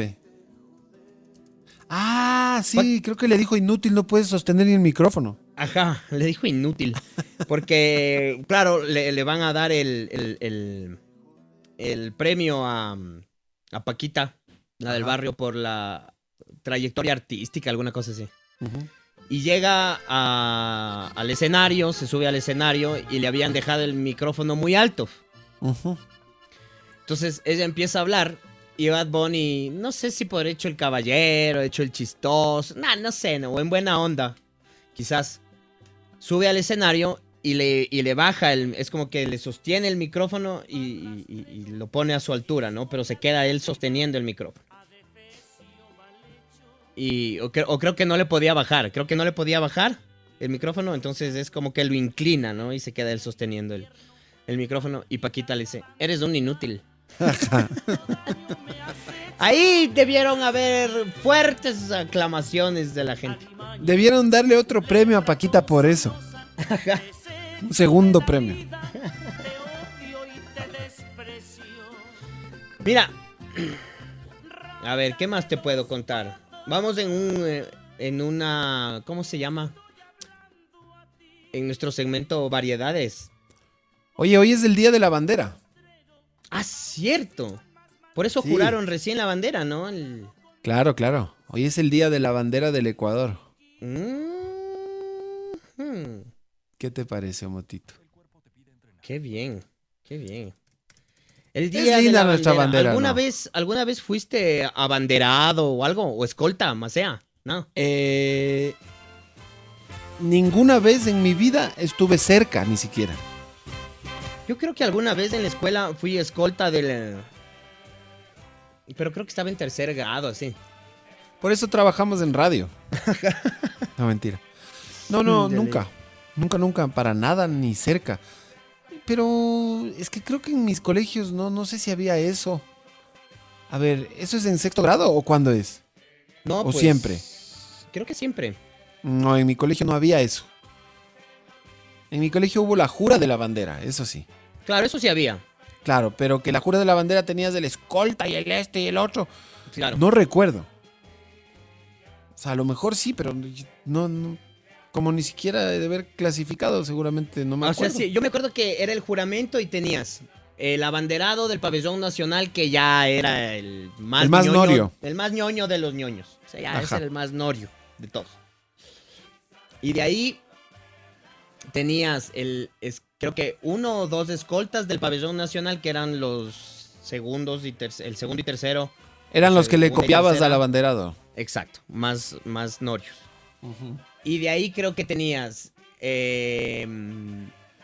Ah, sí, creo que le dijo inútil, no puedes sostener ni el micrófono. Ajá, le dijo inútil. Porque, claro, le, le van a dar el, el- el- el premio a, a Paquita, la del Ajá. barrio, por la trayectoria artística, alguna cosa así. Y llega a- al escenario, se sube al escenario y le habían dejado el micrófono muy alto. Entonces ella empieza a hablar y Bad Bunny, no sé si por hecho el caballero, hecho el chistoso, nah, no sé, no, en buena onda, quizás. Sube al escenario y le, y le baja, el, es como que le sostiene el micrófono y, lo pone a su altura, ¿no? Pero se queda él sosteniendo el micrófono. Y, o, o creo que no le podía bajar, creo que no le podía bajar el micrófono, entonces es como que lo inclina, ¿no? Y se queda él sosteniendo el, el micrófono y Paquita le dice, eres un inútil. Ahí debieron haber fuertes aclamaciones de la gente. Debieron darle otro premio a Paquita por eso. Un segundo premio. Mira, a ver, ¿qué más te puedo contar? Vamos en un, eh, en una, ¿cómo se llama? En nuestro segmento variedades. Oye, hoy es el día de la bandera. Ah, cierto. Por eso Sí. juraron recién la bandera, ¿no? El- Claro, claro. Hoy es el día de la bandera del Ecuador. Mm, ¿Qué te parece, Motito? Qué bien, qué bien. El Es día de la nuestra bandera. bandera, ¿Alguna ¿no? vez, alguna vez fuiste abanderado o algo o escolta, masea? No. Eh, ninguna vez en mi vida estuve cerca, ni siquiera. Yo creo que alguna vez en la escuela fui escolta del pero creo que estaba en tercer grado, así. Por eso trabajamos en radio. No, mentira. No, no, nunca. Nunca, nunca, para nada, ni cerca. Pero es que creo que en mis colegios no, no sé si había eso. A ver, ¿eso es en sexto grado o cuándo es? No, ¿O pues, siempre? Creo que siempre. No, en mi colegio no había eso. En mi colegio hubo la jura de la bandera, eso sí. Claro, eso sí había. Claro, pero que la jura de la bandera tenías el escolta y el este y el otro. Claro. No recuerdo. O sea, a lo mejor sí, pero no, no- como ni siquiera de haber clasificado, seguramente no me O sea, acuerdo. sí, yo me acuerdo que era el juramento y tenías el abanderado del pabellón nacional que ya era el más El más ñoño- norio. El más ñoño de los ñoños. O sea, ya ese era el más norio de todos. Y de ahí tenías el, es- creo que uno o dos escoltas del pabellón nacional que eran los segundos y ter- el segundo y tercero. Eran los que le copiabas al abanderado. Exacto, más, más norios. Y de ahí creo que tenías eh,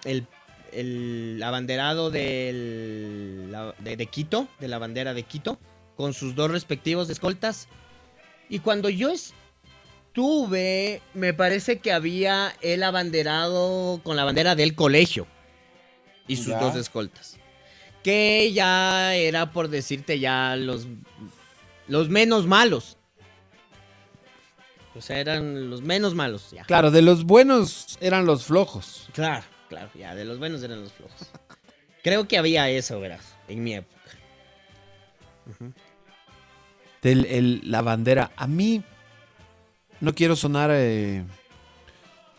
el, el abanderado del, la- de, de Quito, de la bandera de Quito, con sus dos respectivos escoltas. Y cuando yo estuve, me parece que había el abanderado con la bandera del colegio y sus Ya. dos escoltas. Que ya era por decirte ya los, los menos malos. O sea, eran los menos malos, ya. Claro, de los buenos eran los flojos. Claro, claro, ya, de los buenos eran los flojos. Creo que había eso, verás, en mi época. Del, el- la bandera. A mí, no quiero sonar eh,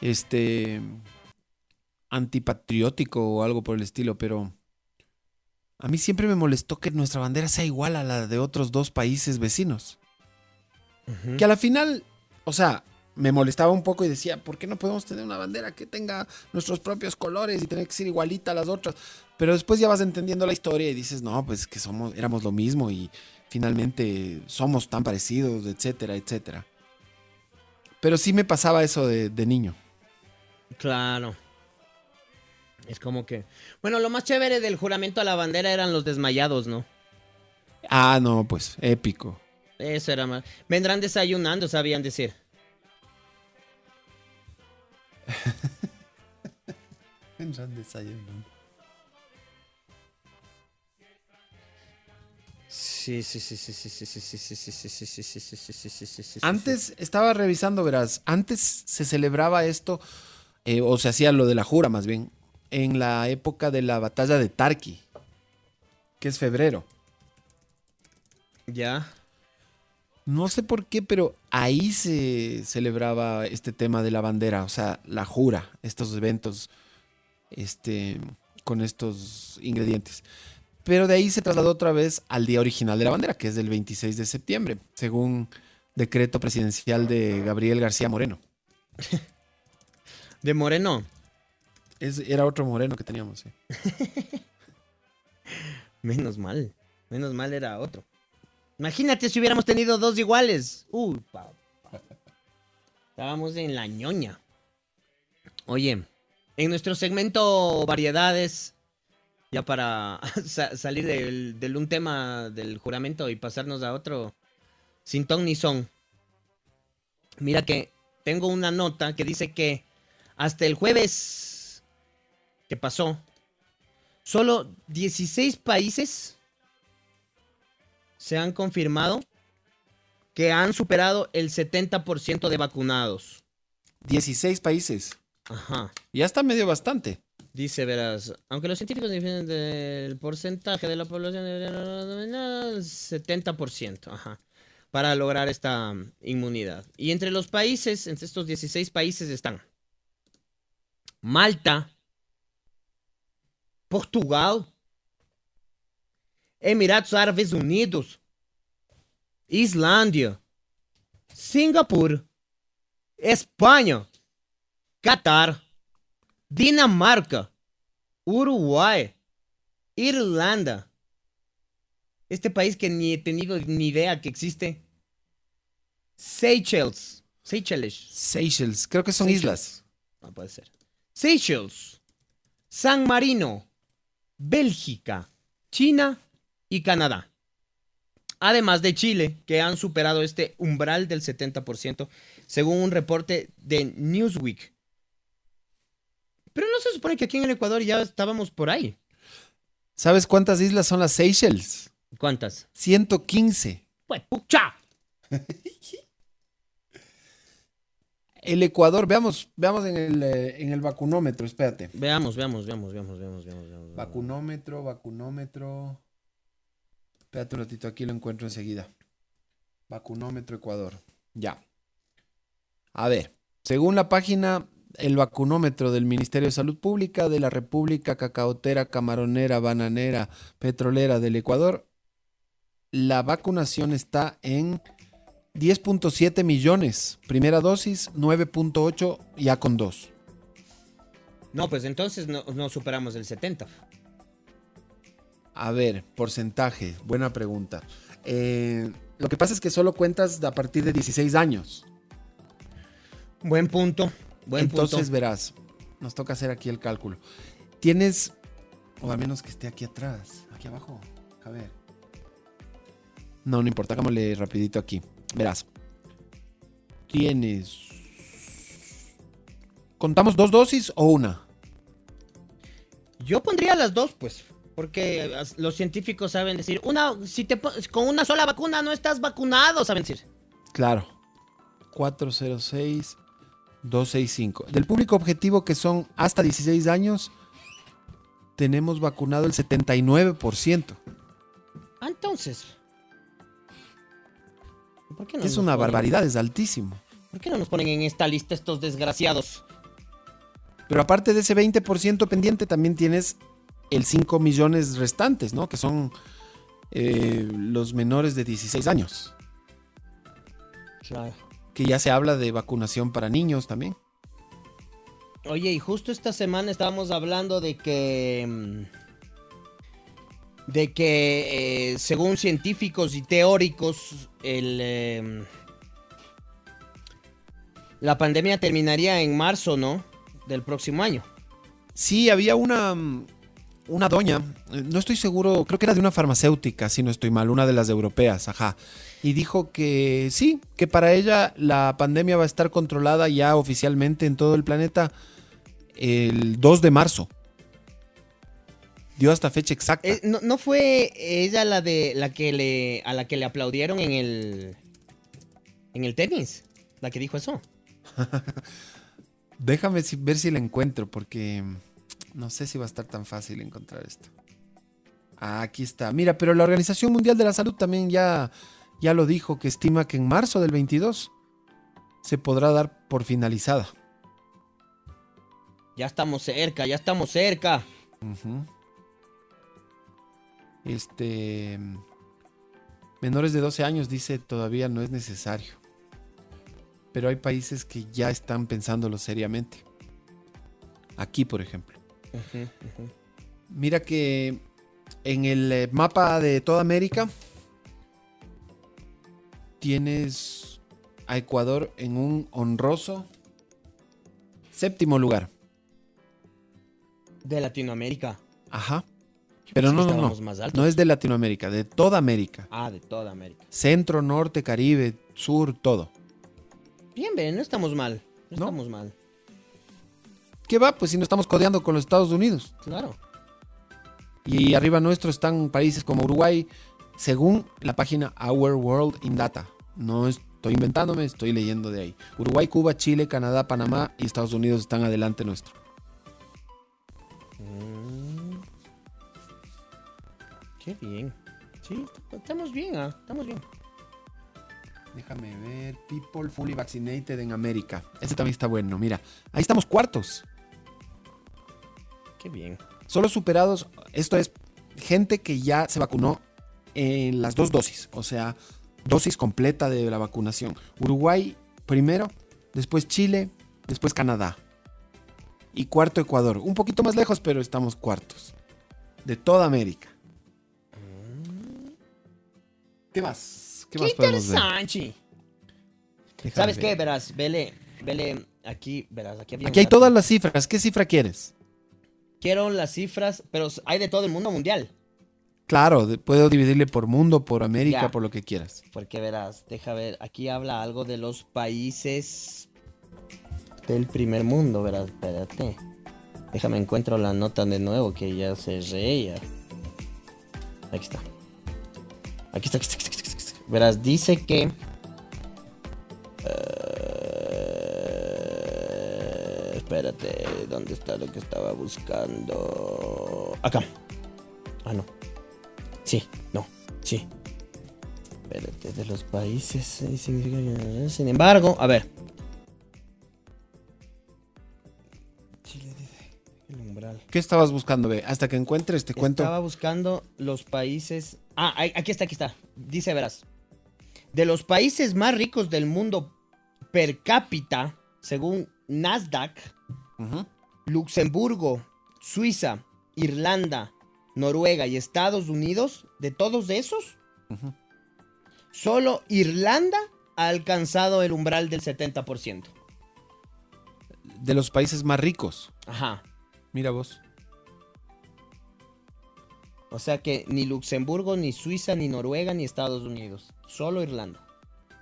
este antipatriótico o algo por el estilo, pero a mí siempre me molestó que nuestra bandera sea igual a la de otros dos países vecinos. Que a la final, o sea, me molestaba un poco y decía, ¿por qué no podemos tener una bandera que tenga nuestros propios colores y tener que ser igualita a las otras? Pero después ya vas entendiendo la historia y dices, no, pues que somos, éramos lo mismo y finalmente somos tan parecidos, etcétera, etcétera. Pero sí me pasaba eso de, de niño. Claro. Es como que. Bueno, lo más chévere del juramento a la bandera eran los desmayados, ¿no? Ah, no, pues épico. Eso era más. Vendrán desayunando, sabían decir. Vendrán desayunando. Sí, sí, sí, sí, sí, sí, sí, sí, sí, sí, sí, sí, sí, sí, sí, sí, sí, sí, sí, sí. Antes estaba revisando, verás, antes se celebraba esto, eh, o se hacía lo de la jura más bien, en la época de la batalla de Tarqui, que es febrero. Ya. No sé por qué, pero ahí se celebraba este tema de la bandera, o sea, la jura, estos eventos, este, con estos ingredientes. Pero de ahí se trasladó otra vez al día original de la bandera, que es del 26 de septiembre, según decreto presidencial de Gabriel García Moreno. ¿De Moreno? Es, era otro Moreno que teníamos, sí. Menos mal. Menos mal era otro. Imagínate si hubiéramos tenido dos iguales. Uy, papá. Estábamos en la ñoña. Oye, en nuestro segmento variedades, ya para sa- salir del, del un tema del juramento y pasarnos a otro, sin ton ni son. Mira que tengo una nota que dice que hasta el jueves que pasó, solo 16 países se han confirmado que han superado el 70% de vacunados. 16 países. Ajá. Ya está medio bastante. Dice, verás, aunque los científicos difieren del porcentaje de la población, el 70%, ajá, para lograr esta inmunidad. Y entre los países, entre estos 16 países están Malta, Portugal, Emiratos Árabes Unidos, Islândia, Singapur, Espanha, Qatar, Dinamarca, Uruguay, Irlanda. Este país que ni he tenido ni idea que existe. Seychelles. Seychelles. Seychelles, creo que son Seychelles. islas. No puede ser. Seychelles, San Marino, Bélgica, China y Canadá. Además de Chile, que han superado este umbral del 70%, según un reporte de Newsweek. Pero no se supone que aquí en el Ecuador ya estábamos por ahí. ¿Sabes cuántas islas son las Seychelles? ¿Cuántas? 115. Pues, pucha. El Ecuador, veamos, veamos en el, eh, en el vacunómetro, espérate. Veamos, veamos, veamos, veamos, veamos, veamos, veamos. Vacunómetro, vacunómetro. Espérate un ratito, aquí lo encuentro enseguida. Vacunómetro Ecuador. Ya. A ver, según la página, el vacunómetro del Ministerio de Salud Pública de la República Cacaotera, Camaronera, Bananera, Petrolera del Ecuador, la vacunación está en 10.7 millones. Primera dosis, 9.8 ya con dos. No, pues entonces no, no superamos el 70. A ver, porcentaje, buena pregunta. Eh, lo que pasa es que solo cuentas a partir de 16 años. Buen punto. Buen Entonces punto. verás, nos toca hacer aquí el cálculo. Tienes, o al menos que esté aquí atrás, aquí abajo. A ver. No, no importa, hagámosle rapidito aquí. Verás. Tienes... ¿Contamos dos dosis o una? Yo pondría las dos, pues. Porque los científicos saben decir, una, si te con una sola vacuna no estás vacunado, saben decir. Claro. 406 265. Del público objetivo que son hasta 16 años, tenemos vacunado el 79%. Ah, entonces. ¿Por qué no Es una ponen- barbaridad, es altísimo. ¿Por qué no nos ponen en esta lista estos desgraciados? Pero aparte de ese 20% pendiente, también tienes el 5 millones restantes, ¿no? Que son eh, los menores de 16 años. Claro. Que ya se habla de vacunación para niños también. Oye, y justo esta semana estábamos hablando de que. mm, De que, eh, según científicos y teóricos, el. eh, la pandemia terminaría en marzo, ¿no? Del próximo año. Sí, había una, mm, una doña, eh, no estoy seguro, creo que era de una farmacéutica, si no estoy mal, una de las europeas, ajá. Y dijo que sí, que para ella la pandemia va a estar controlada ya oficialmente en todo el planeta el 2 de marzo. Dio hasta fecha exacta. Eh, ¿no, no fue ella la de la que le a la que le aplaudieron en el en el tenis? La que dijo eso. Déjame ver si la encuentro, porque no sé si va a estar tan fácil encontrar esto. Ah, aquí está. Mira, pero la Organización Mundial de la Salud también ya, ya lo dijo, que estima que en marzo del 22 se podrá dar por finalizada. Ya estamos cerca, ya estamos cerca. Este. Menores de 12 años dice todavía no es necesario. Pero hay países que ya están pensándolo seriamente. Aquí, por ejemplo. Mira que en el eh, mapa de toda América tienes a Ecuador en un honroso séptimo lugar. De Latinoamérica. Ajá. Pero no, no, no. más. No es de Latinoamérica, de toda América. Ah, de toda América. Centro, norte, Caribe, sur, todo. Bien, bien, no estamos mal. No, ¿No? estamos mal. ¿Qué va? Pues si no estamos codeando con los Estados Unidos. Claro. Y arriba nuestro están países como Uruguay, según la página Our World in Data. No estoy inventándome, estoy leyendo de ahí. Uruguay, Cuba, Chile, Canadá, Panamá y Estados Unidos están adelante nuestro. Mm. Qué bien. Sí, estamos bien, ah, estamos bien. Déjame ver. People fully vaccinated en América. Ese también está bueno. Mira, ahí estamos cuartos. Qué bien. Solo superados, esto es gente que ya se vacunó en las dos dosis, o sea, dosis completa de la vacunación. Uruguay primero, después Chile, después Canadá. Y cuarto Ecuador. Un poquito más lejos, pero estamos cuartos. De toda América. ¿Qué más? ¿Qué, Qué más podemos ver? ¿Sabes ver. qué? Verás, vele, vele, aquí, verás, aquí hay todas las cifras. ¿Qué cifra quieres? Quiero las cifras, pero hay de todo el mundo mundial. Claro, puedo dividirle por mundo, por América, Ya. por lo que quieras. Porque verás, deja ver, aquí habla algo de los países del primer mundo, verás, espérate. Déjame encuentro la nota de nuevo que ya se reía. Aquí está. Aquí está, aquí está, aquí está, aquí está, aquí está. Verás, dice que. eh, espérate, ¿dónde está lo que estaba buscando? Acá. Ah, no. Sí, no, sí. Espérate, de los países. Sin embargo, a ver. ¿Qué estabas buscando, ve? Hasta que encuentres, te cuento. Estaba buscando los países. Ah, aquí está, aquí está. Dice, verás. De los países más ricos del mundo per cápita, según Nasdaq. Luxemburgo, Suiza, Irlanda, Noruega y Estados Unidos, de todos esos, solo Irlanda ha alcanzado el umbral del 70%. De los países más ricos. Ajá. Mira vos. O sea que ni Luxemburgo, ni Suiza, ni Noruega, ni Estados Unidos. Solo Irlanda.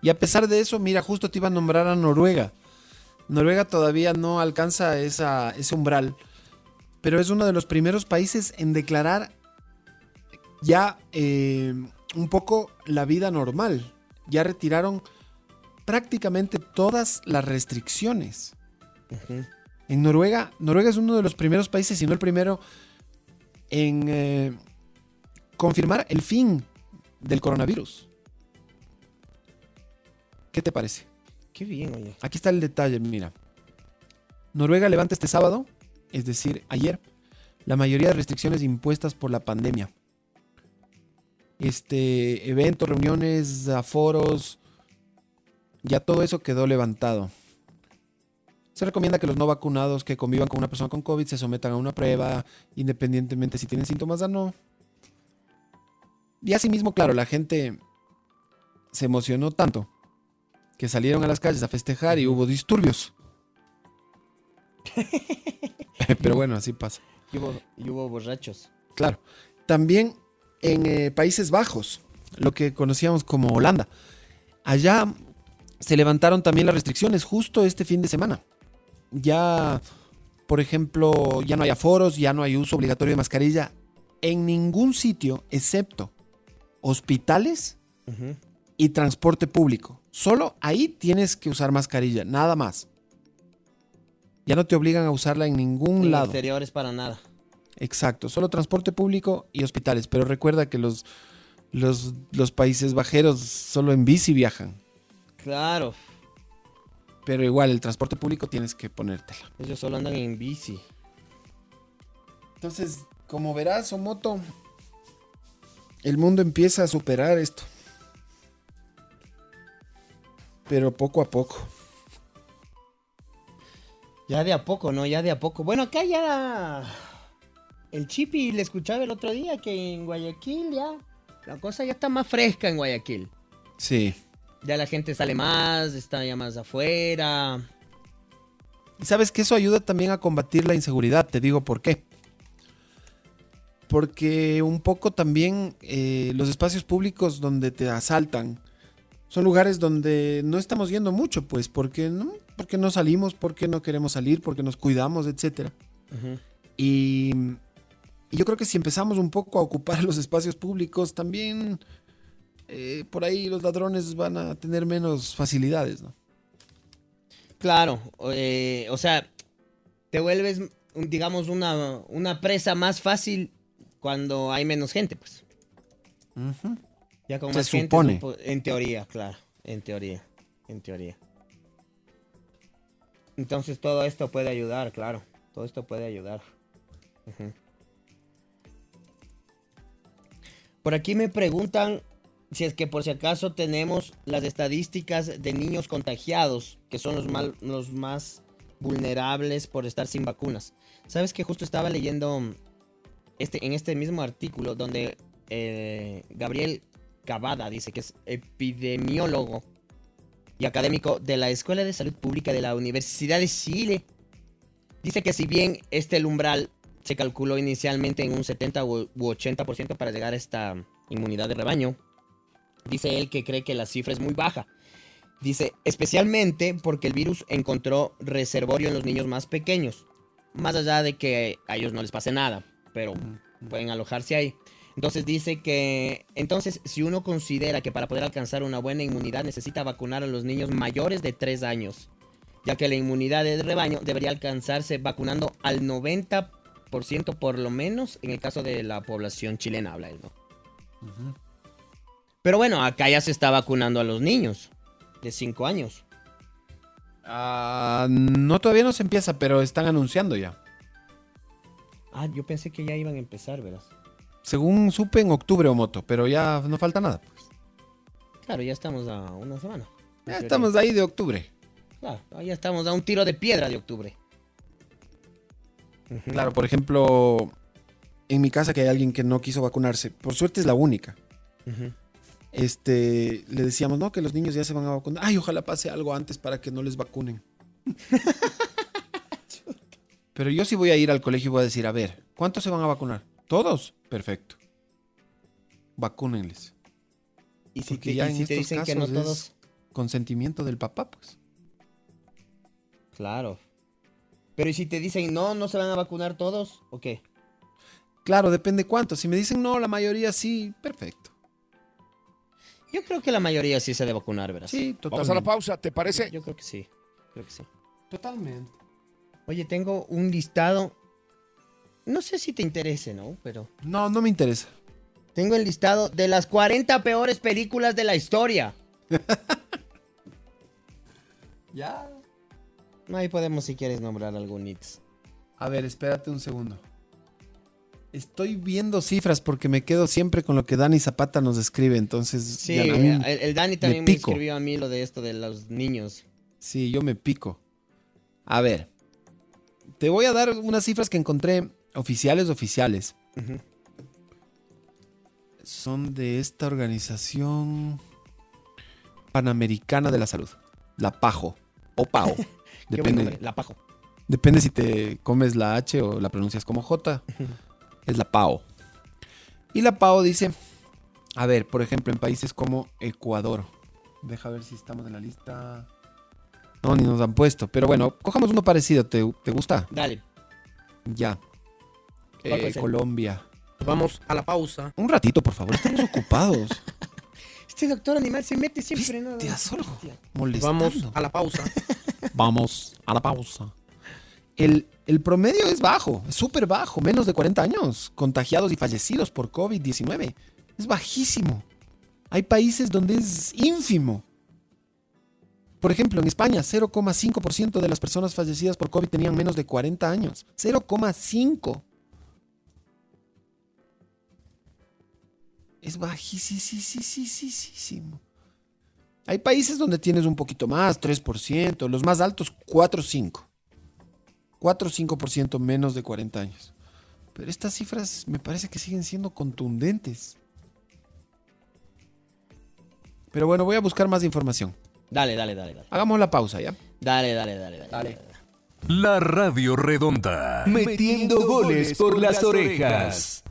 Y a pesar de eso, mira, justo te iba a nombrar a Noruega. Noruega todavía no alcanza esa, ese umbral, pero es uno de los primeros países en declarar ya eh, un poco la vida normal. Ya retiraron prácticamente todas las restricciones. En Noruega, Noruega es uno de los primeros países, si no el primero, en eh, confirmar el fin del coronavirus. ¿Qué te parece? Qué bien, oye. Aquí está el detalle, mira. Noruega levanta este sábado, es decir, ayer, la mayoría de restricciones impuestas por la pandemia. Este, eventos, reuniones, aforos, ya todo eso quedó levantado. Se recomienda que los no vacunados que convivan con una persona con COVID se sometan a una prueba, independientemente si tienen síntomas o no. Y asimismo, claro, la gente se emocionó tanto que salieron a las calles a festejar y hubo disturbios. Pero bueno, así pasa. Y hubo, y hubo borrachos. Claro. También en eh, Países Bajos, lo que conocíamos como Holanda. Allá se levantaron también las restricciones justo este fin de semana. Ya, por ejemplo, ya no hay aforos, ya no hay uso obligatorio de mascarilla en ningún sitio excepto hospitales y transporte público. Solo ahí tienes que usar mascarilla, nada más. Ya no te obligan a usarla en ningún En lado. exteriores para nada. Exacto, solo transporte público y hospitales. Pero recuerda que los, los, los países bajeros solo en bici viajan. Claro. Pero igual el transporte público tienes que ponértela. Ellos solo andan en bici. Entonces, como verás, Omoto, el mundo empieza a superar esto. Pero poco a poco. Ya de a poco, ¿no? Ya de a poco. Bueno, acá ya. El Chipi le escuchaba el otro día que en Guayaquil ya. La cosa ya está más fresca en Guayaquil. Sí. Ya la gente sale más, está ya más afuera. Y sabes que eso ayuda también a combatir la inseguridad, te digo por qué. Porque un poco también eh, los espacios públicos donde te asaltan son lugares donde no estamos yendo mucho, pues, porque no, porque no salimos, porque no queremos salir, porque nos cuidamos, etc. Y, y yo creo que si empezamos un poco a ocupar los espacios públicos, también eh, por ahí los ladrones van a tener menos facilidades, ¿no? Claro, eh, o sea, te vuelves, digamos, una, una presa más fácil cuando hay menos gente, pues. Ya con Se más supone. supo- en teoría, claro, en teoría, en teoría. Entonces todo esto puede ayudar, claro, todo esto puede ayudar. Por aquí me preguntan si es que por si acaso tenemos las estadísticas de niños contagiados, que son los, mal- los más vulnerables por estar sin vacunas. Sabes que justo estaba leyendo este, en este mismo artículo donde eh, Gabriel Cavada dice que es epidemiólogo y académico de la Escuela de Salud Pública de la Universidad de Chile. Dice que si bien este umbral se calculó inicialmente en un 70 u u 80% para llegar a esta inmunidad de rebaño, dice él que cree que la cifra es muy baja. Dice, especialmente porque el virus encontró reservorio en los niños más pequeños. Más allá de que a ellos no les pase nada, pero pueden alojarse ahí. Entonces dice que, entonces si uno considera que para poder alcanzar una buena inmunidad necesita vacunar a los niños mayores de 3 años, ya que la inmunidad de rebaño debería alcanzarse vacunando al 90% por lo menos en el caso de la población chilena, habla él, ¿no? Pero bueno, acá ya se está vacunando a los niños de 5 años. Ah, no, todavía no se empieza, pero están anunciando ya. Ah, yo pensé que ya iban a empezar, verás. Según supe en octubre o moto, pero ya no falta nada. Claro, ya estamos a una semana. Ya estamos ahí de octubre. Claro, ya estamos a un tiro de piedra de octubre. Claro, por ejemplo, en mi casa que hay alguien que no quiso vacunarse. Por suerte es la única. Este, le decíamos, no, que los niños ya se van a vacunar. Ay, ojalá pase algo antes para que no les vacunen. Pero yo sí voy a ir al colegio y voy a decir, a ver, ¿cuántos se van a vacunar? ¿Todos? Perfecto. Vacúnenles. Y si Porque te- ya y en si te estos dicen que no casos es todos- consentimiento del papá, pues. Claro. Pero ¿y si te dicen no, no se van a vacunar todos? ¿O qué? Claro, depende cuánto. Si me dicen no, la mayoría sí, perfecto. Yo creo que la mayoría sí se debe vacunar, ¿verdad? Sí, Vamos a la pausa, ¿te parece? Yo creo que sí. Creo que sí. Totalmente. Oye, tengo un listado. No sé si te interese, ¿no? Pero. No, no me interesa. Tengo el listado de las 40 peores películas de la historia. Ya. Ahí podemos, si quieres, nombrar algunos. A ver, espérate un segundo. Estoy viendo cifras porque me quedo siempre con lo que Dani Zapata nos escribe, entonces Sí, ya mí el, el Dani también me, pico. escribió a mí lo de esto de los niños. Sí, yo me pico. A ver, te voy a dar unas cifras que encontré oficiales, oficiales. Son de esta organización Panamericana de la Salud, la PAJO o PAO. Depende, la pajo. depende si te comes la H o la pronuncias como J. Es la PAO. Y la PAO dice, a ver, por ejemplo, en países como Ecuador. Deja ver si estamos en la lista. No, ni nos han puesto. Pero bueno, cojamos uno parecido. ¿Te, te gusta? Dale. Ya. ¿Cuál Eh? Colombia. Vamos a la pausa. Un ratito, por favor. Estamos ocupados. Este doctor animal se mete siempre, ¿no? Solo molestando. Vamos a la pausa. Vamos a la pausa. El, el promedio es bajo, es súper bajo, menos de 40 años, contagiados y fallecidos por COVID-19. Es bajísimo. Hay países donde es ínfimo. Por ejemplo, en España, 0,5% de las personas fallecidas por COVID tenían menos de 40 años. 0,5. Es bajísimo. Hay países donde tienes un poquito más, 3%, los más altos 4 5. 4 5% menos de 40 años. Pero estas cifras me parece que siguen siendo contundentes. Pero bueno, voy a buscar más información. Dale, dale, dale, dale. Hagamos la pausa, ¿ya? Dale, dale, dale, dale. Dale. La Radio Redonda. Metiendo goles por las orejas.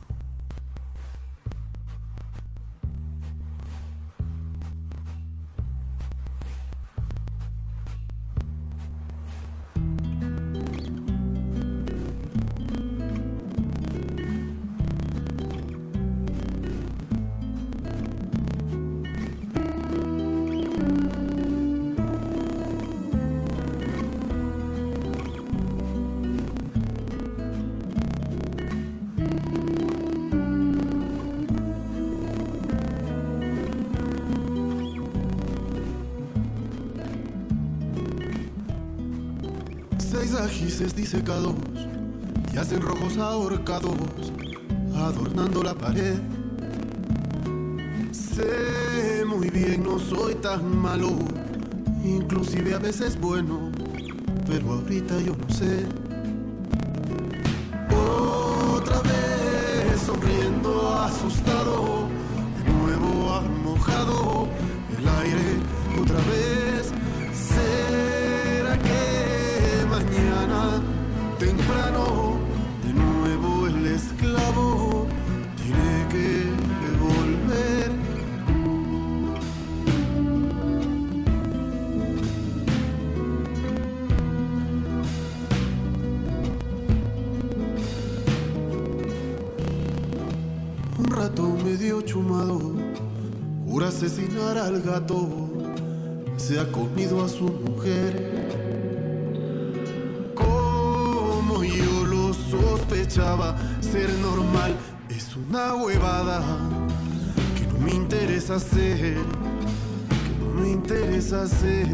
Seis ajices disecados y hacen rojos ahorcados, adornando la pared. Sé muy bien, no soy tan malo, inclusive a veces bueno, pero ahorita yo no sé. Otra vez sonriendo, asustado, de nuevo ha mojado el aire, medio chumado, jura asesinar al gato, se ha comido a su mujer. Como yo lo sospechaba, ser normal es una huevada que no me interesa hacer, que no me interesa hacer.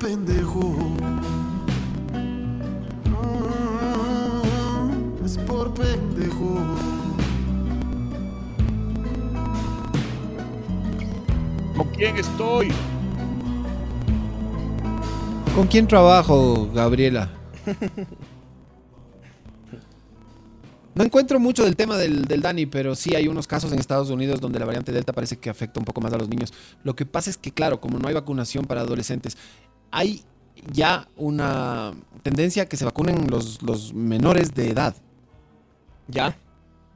Pendejo. Mm, Es por pendejo. ¿Con quién estoy? ¿Con quién trabajo, Gabriela? No encuentro mucho del tema del, del Dani, pero sí hay unos casos en Estados Unidos donde la variante Delta parece que afecta un poco más a los niños. Lo que pasa es que, claro, como no hay vacunación para adolescentes, hay ya una tendencia a que se vacunen los, los menores de edad. ¿Ya?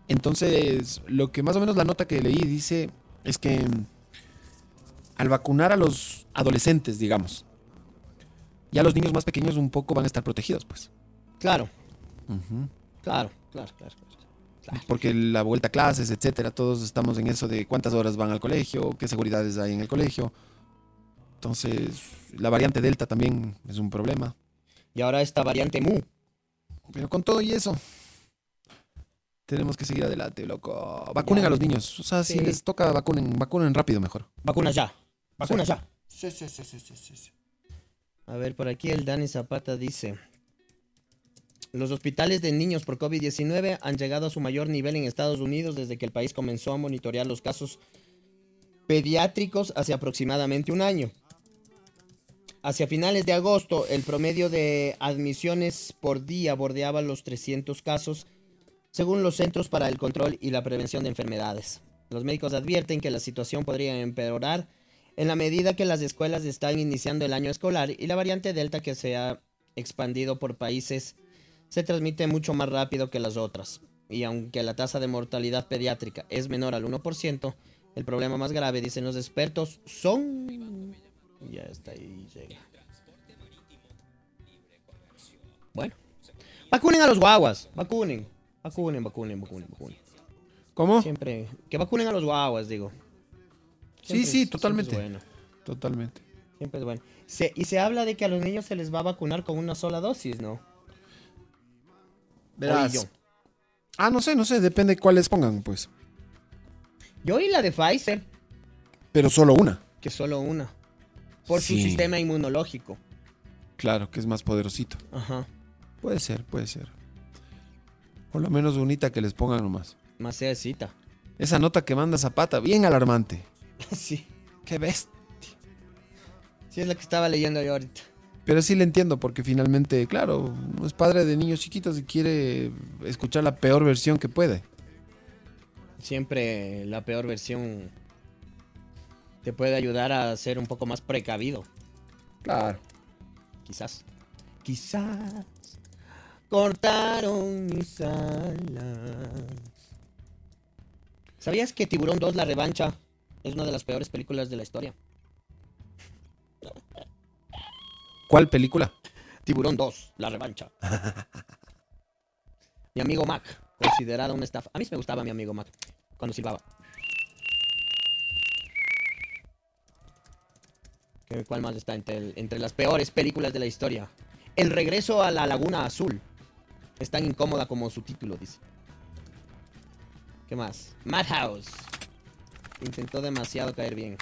Entonces, lo que más o menos la nota que leí dice es que al vacunar a los adolescentes, digamos, ya los niños más pequeños un poco van a estar protegidos, pues. Claro, claro, claro, claro. claro. Porque la vuelta a clases, etcétera, todos estamos en eso de cuántas horas van al colegio, qué seguridades hay en el colegio. Entonces, la variante Delta también es un problema. Y ahora esta variante Mu. Pero con todo y eso, tenemos que seguir adelante, loco. Vacunen Ya. a los niños. O sea, si les toca, vacunen, vacunen rápido mejor. Vacuna ya. Vacuna ya. Sí, sí, sí, sí, sí, sí, sí. A ver, por aquí el Dani Zapata dice. Los hospitales de niños por COVID-19 han llegado a su mayor nivel en Estados Unidos desde que el país comenzó a monitorear los casos pediátricos hace aproximadamente un año. Hacia finales de agosto, el promedio de admisiones por día bordeaba los 300 casos, según los Centros para el Control y la Prevención de Enfermedades. Los médicos advierten que la situación podría empeorar en la medida que las escuelas están iniciando el año escolar y la variante Delta que se ha expandido por países se transmite mucho más rápido que las otras. Y aunque la tasa de mortalidad pediátrica es menor al 1%, el problema más grave, dicen los expertos, son... Ya está ahí, llega. Bueno. Vacunen a los guaguas. Vacunen. Vacunen, vacunen, vacunen, vacunen. ¿Cómo? Siempre. Que vacunen a los guaguas, digo. Sí, Siempre sí, es- totalmente. Siempre es bueno. Totalmente. Siempre es bueno. Se- y se habla de que a los niños se les va a vacunar con una sola dosis, ¿no? Verás. Ah, no sé, no sé, depende cuáles pongan, pues. Yo oí la de Pfizer, Pero solo una. que solo una. Por su sistema inmunológico. Claro, que es más poderosito. Ajá. Puede ser, puede ser. Por lo menos unita que les pongan nomás. Más sea cita. Esa nota que manda Zapata, bien alarmante. sí. Qué bestia. Sí, es la que estaba leyendo yo ahorita. Pero sí le entiendo, porque finalmente, claro, es padre de niños chiquitos y quiere escuchar la peor versión que puede. Siempre la peor versión te puede ayudar a ser un poco más precavido. Claro. Quizás. Quizás. Cortaron mis alas. ¿Sabías que Tiburón 2, La Revancha, es una de las peores películas de la historia? ¿Cuál película? Tiburón 2, La Revancha. mi amigo Mac, considerada una estafa. A mí me gustaba mi amigo Mac, cuando silbaba. ¿Cuál más está entre, las peores películas de la historia? El regreso a la Laguna Azul. Es tan incómoda como su título, dice. ¿Qué más? Madhouse. Intentó demasiado caer bien.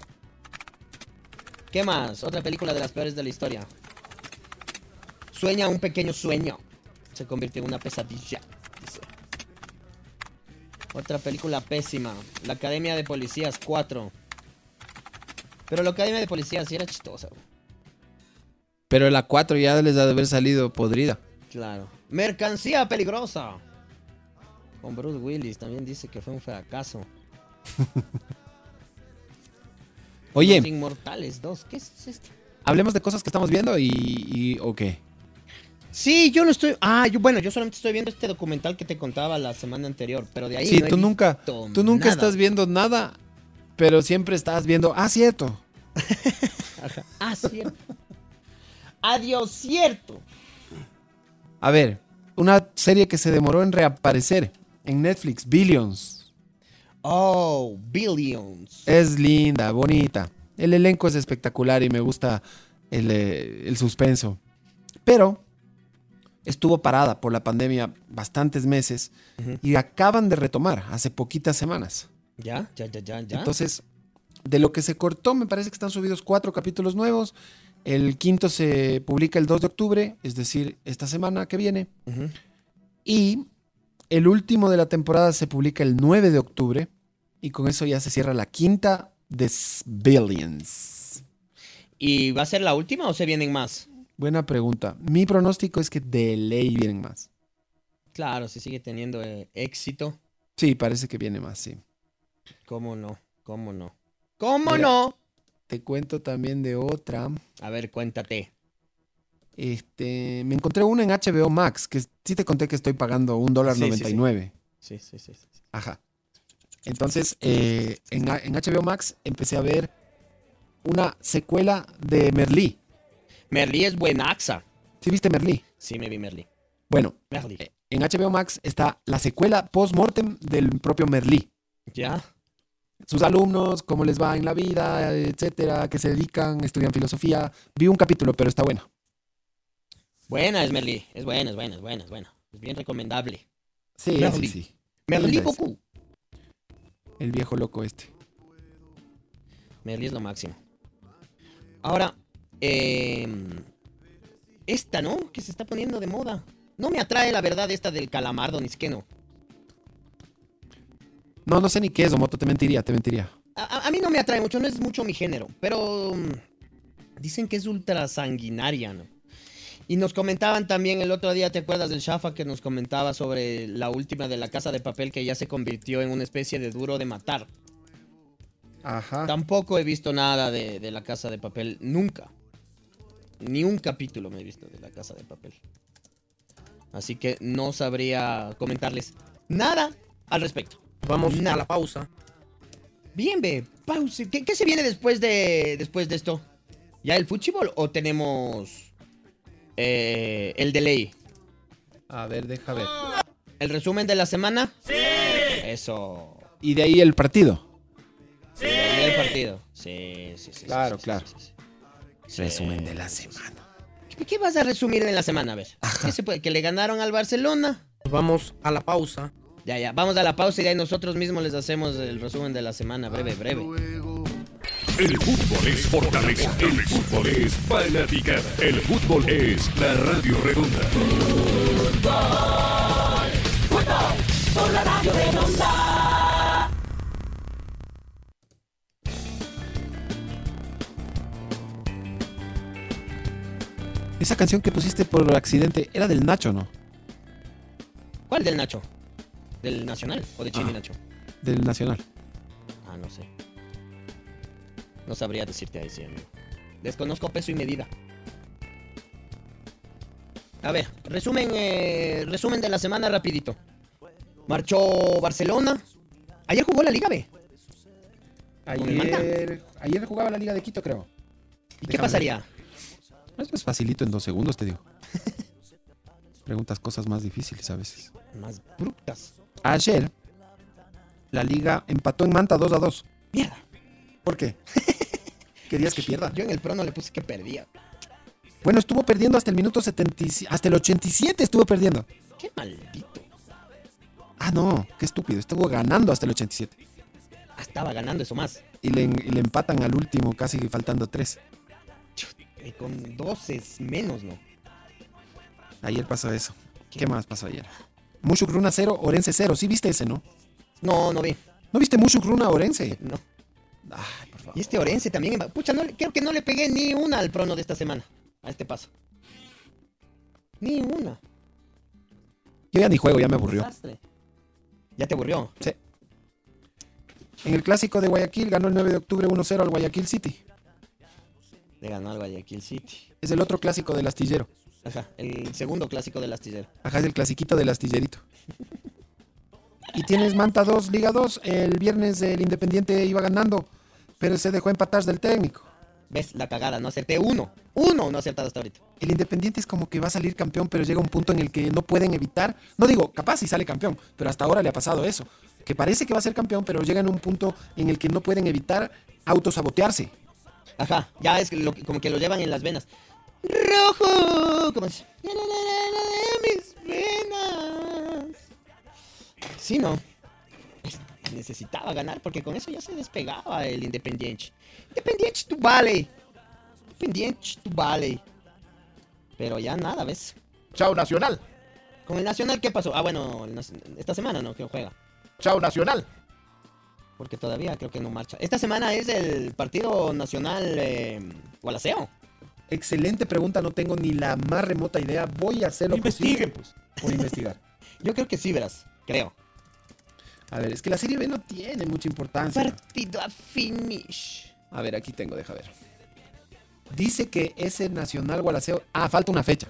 ¿Qué más? Otra película de las peores de la historia. Sueña un pequeño sueño. Se convirtió en una pesadilla. dice. Otra película pésima. La Academia de Policías 4. Pero la Academia de Policías sí era chistosa. güey. Pero la 4 ya les ha de haber salido podrida. Claro. Mercancía peligrosa. Con Bruce Willis también dice que fue un fracaso. Oye, Los Inmortales 2. ¿Qué es esto? hablemos de cosas que estamos viendo y, y ¿o qué? Sí, yo no estoy. Ah, yo, bueno, yo solamente estoy viendo este documental que te contaba la semana anterior. Pero de ahí. Sí, no he tú nunca, tú nunca estás viendo nada, pero siempre estás viendo, ah, cierto. Ah, cierto. Adiós, cierto. A ver, una serie que se demoró en reaparecer en Netflix, Billions. Oh, Billions. Es linda, bonita. El elenco es espectacular y me gusta el, eh, el suspenso. Pero estuvo parada por la pandemia bastantes meses y acaban de retomar hace poquitas semanas. Ya, ya, ya, ya, ya. Entonces, de lo que se cortó, me parece que están subidos cuatro capítulos nuevos. El quinto se publica el 2 de octubre, es decir, esta semana que viene. Y el último de la temporada se publica el 9 de octubre. Y con eso ya se cierra la quinta de Billions. ¿Y va a ser la última o se vienen más? Buena pregunta. Mi pronóstico es que de ley vienen más. Claro, si sigue teniendo eh, éxito. Sí, parece que viene más, sí. ¿Cómo no? ¿Cómo no? ¿Cómo Mira. no? Te cuento también de otra. A ver, cuéntate. Este, me encontré una en HBO Max, que sí te conté que estoy pagando un dólar Sí, sí, noventa y nueve. Sí, sí, sí. sí. Ajá. Entonces, eh, en, en HBO Max empecé a ver una secuela de Merlí. Merlí es buenaxa. ¿Sí viste Merlí? Sí, me vi Merlí. Bueno, Merlí. en HBO Max está la secuela post-mortem del propio Merlí. ¿Ya? Sus alumnos, cómo les va en la vida, etcétera, que se dedican, estudian filosofía. Vi un capítulo, pero está bueno. Buena es Merlí. Es buena, es buena, es buena, es buena. Es bien recomendable. Sí, Merlí. sí, sí. Merlí. El viejo loco este. Merlí es lo máximo. Ahora, eh, esta, ¿no? Que se está poniendo de moda. No me atrae la verdad esta del calamardo, ni siquiera no. No, no sé ni qué es, Omoto, te mentiría, te mentiría. A, mí no me atrae mucho, no es mucho mi género, pero mm, dicen que es ultra sanguinaria, ¿no? Y nos comentaban también el otro día, ¿te acuerdas del Shafa que nos comentaba sobre la última de la casa de papel que ya se convirtió en una especie de duro de matar? Ajá. Tampoco he visto nada de, de la casa de papel, nunca. Ni un capítulo me he visto de la casa de papel. Así que no sabría comentarles nada al respecto. Vamos a la pausa. Bien, ve, pausa. ¿Qué, qué se viene después de, después de esto? ¿Ya el fútbol o tenemos eh, el delay? A ver, deja ver. ¿El resumen de la semana? ¡Sí! Eso. Y de ahí el partido. ¡Sí! El partido. Sí, sí, sí. Claro, sí, claro. sí, sí, sí. Resumen de la semana. ¿Qué, qué vas a resumir en la semana? A ver. ¿Qué se puede? ¿Que le ganaron al Barcelona? Vamos a la pausa. Ya, ya. Vamos a la pausa y de ahí nosotros mismos les hacemos el resumen de la semana. Breve, breve. El fútbol es fortaleza. El fútbol es fanaticada. El fútbol es la radio redonda. Por la radio redonda. Esa canción que pusiste por accidente era del Nacho, ¿no? ¿Cuál del Nacho? ¿Del Nacional o de Chile. Nacho? Del Nacional. Ah, no sé. No sabría decirte ahí, sí, amigo. Desconozco peso y medida. A ver, resumen, eh, resumen de la semana rapidito. Marchó Barcelona. Ayer jugó la Liga B. Ayer, ayer jugaba la Liga de Quito, creo. ¿Y qué pasaría? Eso es facilito en dos segundos, te digo. Preguntas cosas más difíciles a veces. Más brutas. Ayer, la Liga empató en Manta 2 a 2. Mierda. ¿Por qué? ¿Querías que pierda? Yo en el prono le puse que perdía. Bueno, estuvo perdiendo hasta el minuto 77, hasta el 87 estuvo perdiendo. Qué maldito. Ah, no, qué estúpido, estuvo ganando hasta el 87. Ah, Estaba ganando eso más. Y le, y le empatan al último, casi faltando 3. Y con 12 es menos, ¿no? Ayer pasó eso. ¿Qué más pasó ayer? Mushuk Runa 0, Orense 0. ¿Sí viste ese, no? No, no vi. ¿No viste Mushuk Runa Orense? No. Ay, por favor. Y este Orense también. Pucha, no, creo que no le pegué ni una al prono de esta semana. A este paso. Ni una. Yo ya ni juego, ya me aburrió. Desastre. ¿Ya te aburrió? Sí. En el clásico de Guayaquil ganó el 9 de octubre 1-0 al Guayaquil City. Le ganó al Guayaquil City. Es el otro clásico del astillero. Ajá, el segundo clásico del astillero. Ajá, es el clasiquito del astillerito. Y tienes Manta 2, Liga 2. El viernes el Independiente iba ganando, pero se dejó empatar del técnico. ¿Ves? La cagada, no acerté uno. Uno no acertado hasta ahorita. El Independiente es como que va a salir campeón, pero llega un punto en el que no pueden evitar. No digo, capaz si sale campeón, pero hasta ahora le ha pasado eso. Que parece que va a ser campeón, pero llega en un punto en el que no pueden evitar autosabotearse. Ajá, ya es lo como que lo llevan en las venas. ¡Rojo! ¿Cómo es? Mis venas. Sí, no. Es- Necesitaba ganar porque con eso ya se despegaba el Independiente. Independiente, tu vale. Independiente, tu vale. Pero ya nada, ¿ves? Chao Nacional. Con el Nacional, ¿qué pasó? Ah, bueno, esta semana no, que juega. Chao Nacional. Porque todavía creo que no marcha. Esta semana es el partido nacional eh, Gualaceo. Excelente pregunta, no tengo ni la más remota idea. Voy a hacerlo Investiguen, posible por investigar. Yo creo que sí, verás. Creo. A ver, es que la Serie B no tiene mucha importancia. Partido a finish. A ver, aquí tengo, deja ver. Dice que ese Nacional Gualaceo. Ah, falta una fecha.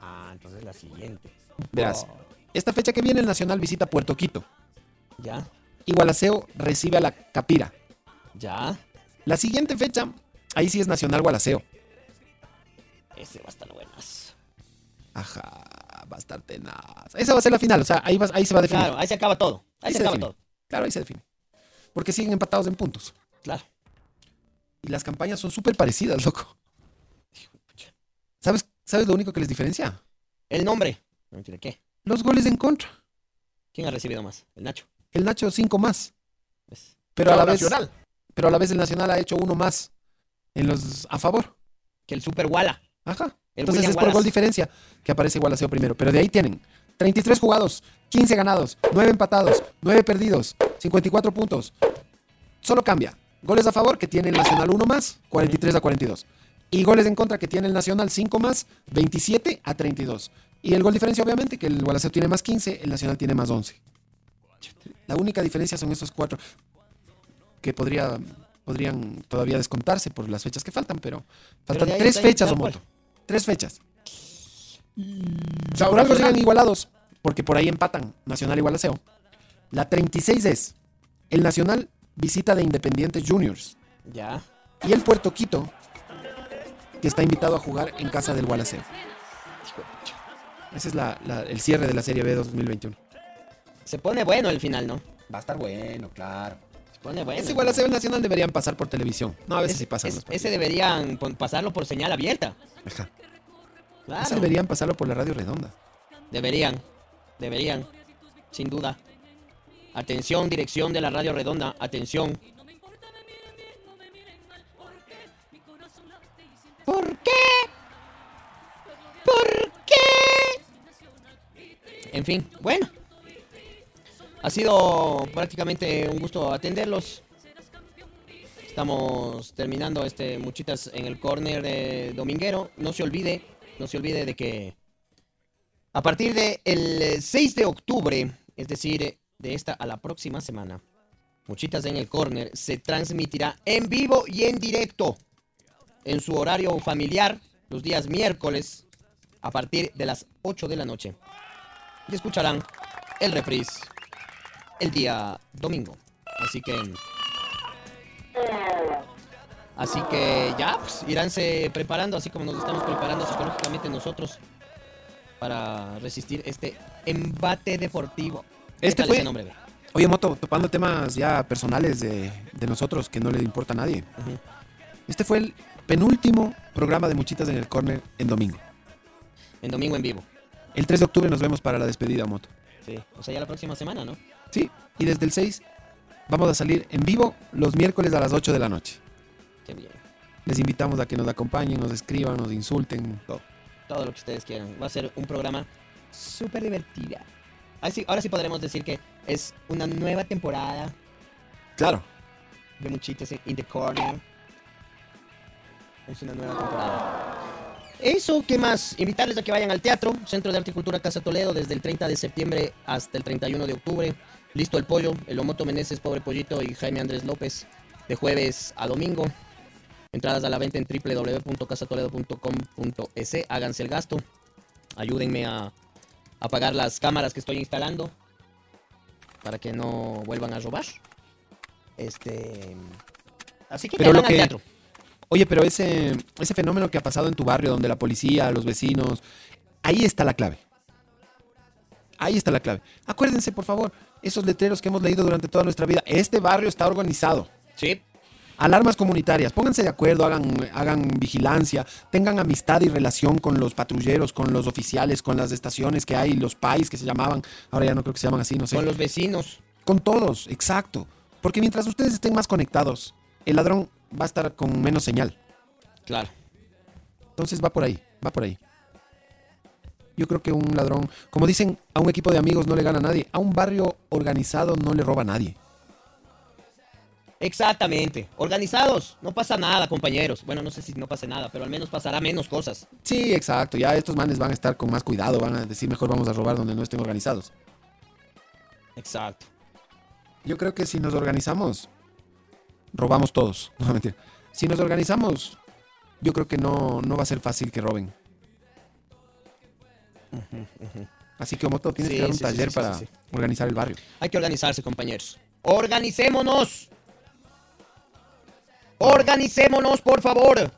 Ah, entonces la siguiente. Verás, Oh. esta fecha que viene el Nacional visita Puerto Quito. Ya, Y Gualaceo recibe a la Capira. ya. La siguiente fecha, ahí sí es Nacional Gualaceo. Ese va a estar buenas. Ajá, va a estar tenaz. Esa va a ser la final, o sea, ahí, va- ahí se va a definir. Claro, ahí se acaba todo. Ahí, se, acaba define. todo. Claro, ahí se define. Porque siguen empatados en puntos. Claro. Y las campañas son súper parecidas, loco. ¿Sabes, ¿Sabes lo único que les diferencia? El nombre. No entiende qué. Los goles en contra. ¿Quién ha recibido más? El Nacho. El Nacho cinco más. Pero a la vez, Nacional. pero a la vez el Nacional ha hecho uno más en los a favor. Que el Super Walla. Ajá. El Entonces William es por Wallace. gol diferencia que aparece Gualaceo primero. Pero de ahí tienen 33 jugados, 15 ganados, 9 empatados, 9 perdidos, 54 puntos. Solo cambia. Goles a favor que tiene el Nacional 1 más, 43 a 42. Y goles en contra que tiene el Nacional 5 más, 27 a 32. Y el gol diferencia obviamente que el Gualaceo tiene más 15, el Nacional tiene más 11. La única diferencia son esos cuatro que podría, podrían todavía descontarse por las fechas que faltan, pero faltan tres fechas. Omoto. Tres fechas. O sea, por algo llegan igualados, porque por ahí empatan Nacional y Gualaceo. La 36 es el Nacional visita de Independientes Juniors Ya. y el Puerto Quito, que está invitado a jugar en casa del Gualaceo. Ese es la- la- el cierre de la Serie B 2021. Se pone bueno el final, ¿no? Va a estar bueno, claro. Pone bueno. Ese Gualaceo y el Nacional deberían pasar por televisión. No, a veces Es- sí pasan. es- ese deberían pasarlo por señal abierta. Ajá. Claro. Ese deberían pasarlo por la radio redonda. Deberían. Deberían. Sin duda. Atención, dirección de la radio redonda. Atención. ¿Por qué? ¿Por qué? En fin, bueno. Ha sido prácticamente un gusto atenderlos. Estamos terminando este Muchitas en el corner de Dominguero. No se olvide, no se olvide de que a partir del 6 de octubre, es decir, de esta a la próxima semana, Muchitas en el corner se transmitirá en vivo y en directo en su horario familiar los días miércoles a partir de las 8 de la noche. Y escucharán el reprise el día domingo. Así que Así que ya, pues, iránse preparando, así como nos estamos preparando psicológicamente nosotros para resistir este embate deportivo. ¿Qué Este fue- nombre? Oye, Moto, topando temas ya personales de, de nosotros que no le importa a nadie. Este fue el penúltimo programa de Muchitas en el Corner en domingo. En domingo en vivo. El 3 de octubre nos vemos para la despedida, Moto. Sí. O sea, ya la próxima semana, ¿no? Sí, y desde el 6 vamos a salir en vivo los miércoles a las 8 de la noche. Qué bien. Les invitamos a que nos acompañen, nos escriban, nos insulten, todo. Todo lo que ustedes quieran. Va a ser un programa súper divertido. Así, ahora sí podremos decir que es una nueva temporada Claro. de Muchitas in the Corner. Es una nueva temporada. Eso, ¿qué más? Invitarles a que vayan al teatro, Centro de Arte y Cultura Casa Toledo, desde el 30 de septiembre hasta el 31 de octubre. Listo el pollo, el Omoto Meneses, Pobre Pollito y Jaime Andrés López, de jueves a domingo. Entradas a la venta en www.casatoledo.com.es. Háganse el gasto. Ayúdenme a apagar las cámaras que estoy instalando para que no vuelvan a robar. Este. Así que Pero lo vayan al que- teatro. Oye, pero ese, ese fenómeno que ha pasado en tu barrio, donde la policía, los vecinos, ahí está la clave. Ahí está la clave. Acuérdense, por favor, esos letreros que hemos leído durante toda nuestra vida. Este barrio está organizado. Sí. Alarmas comunitarias, pónganse de acuerdo, hagan, hagan vigilancia, tengan amistad y relación con los patrulleros, con los oficiales, con las estaciones que hay, los PAIs que se llamaban, ahora ya no creo que se llaman así, no sé. Con los vecinos. Con todos, exacto. Porque mientras ustedes estén más conectados, el ladrón va a estar con menos señal. Claro. Entonces va por ahí, va por ahí. Yo creo que un ladrón, como dicen, a un equipo de amigos no le gana a nadie, a un barrio organizado no le roba a nadie. Exactamente. Organizados. No pasa nada, compañeros. Bueno, no sé si no pase nada, pero al menos pasará menos cosas. Sí, exacto. Ya estos manes van a estar con más cuidado, van a decir mejor vamos a robar donde no estén organizados. Exacto. Yo creo que si nos organizamos, robamos todos. No, mentira. Si nos organizamos, yo creo que no, no va a ser fácil que roben. Así que Moto tienes Sí, que dar un sí, taller sí, para organizar el barrio. Hay que organizarse, compañeros. ¡Organicémonos! ¡Organicémonos, por favor!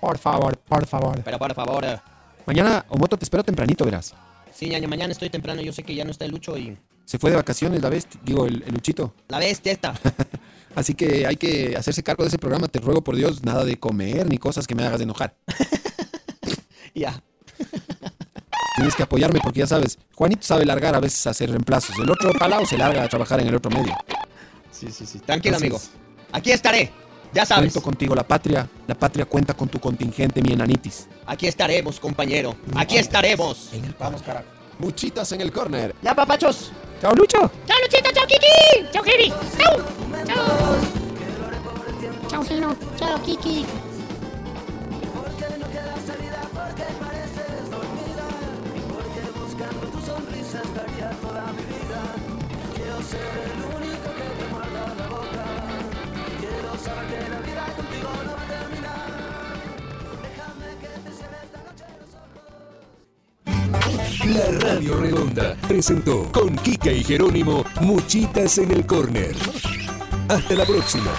Por favor, por favor. Pero por favor. Mañana Omoto te espero tempranito, verás. Sí, ñaño, mañana estoy temprano. Yo sé que ya no está el Lucho y Se fue de vacaciones la bestia, digo, el, el Luchito. la bestia esta. Así que hay que hacerse cargo de ese programa. Te ruego por Dios, nada de comer ni cosas que me hagas enojar. ya. Tienes que apoyarme porque ya sabes, Juanito sabe largar a veces hacer reemplazos. El otro palao se larga a trabajar en el otro medio. Sí, sí, sí. Tranquilo, Entonces, amigo. Aquí estaré. Ya sabes. Cuento contigo, la patria. La patria cuenta con tu contingente, mi enanitis. Aquí estaremos, compañero. Aquí estaremos. Vamos, carajo. Muchitas en el corner. Ya, papachos. Chao, Lucho. Chao, Luchito, chao, Kiki. Chao, Kiri. Chao. Chao. Chao, Gino. Chao, Kiki. La Radio Redonda presentó con Kika y Jerónimo Muchitas en el Corner. Hasta la próxima.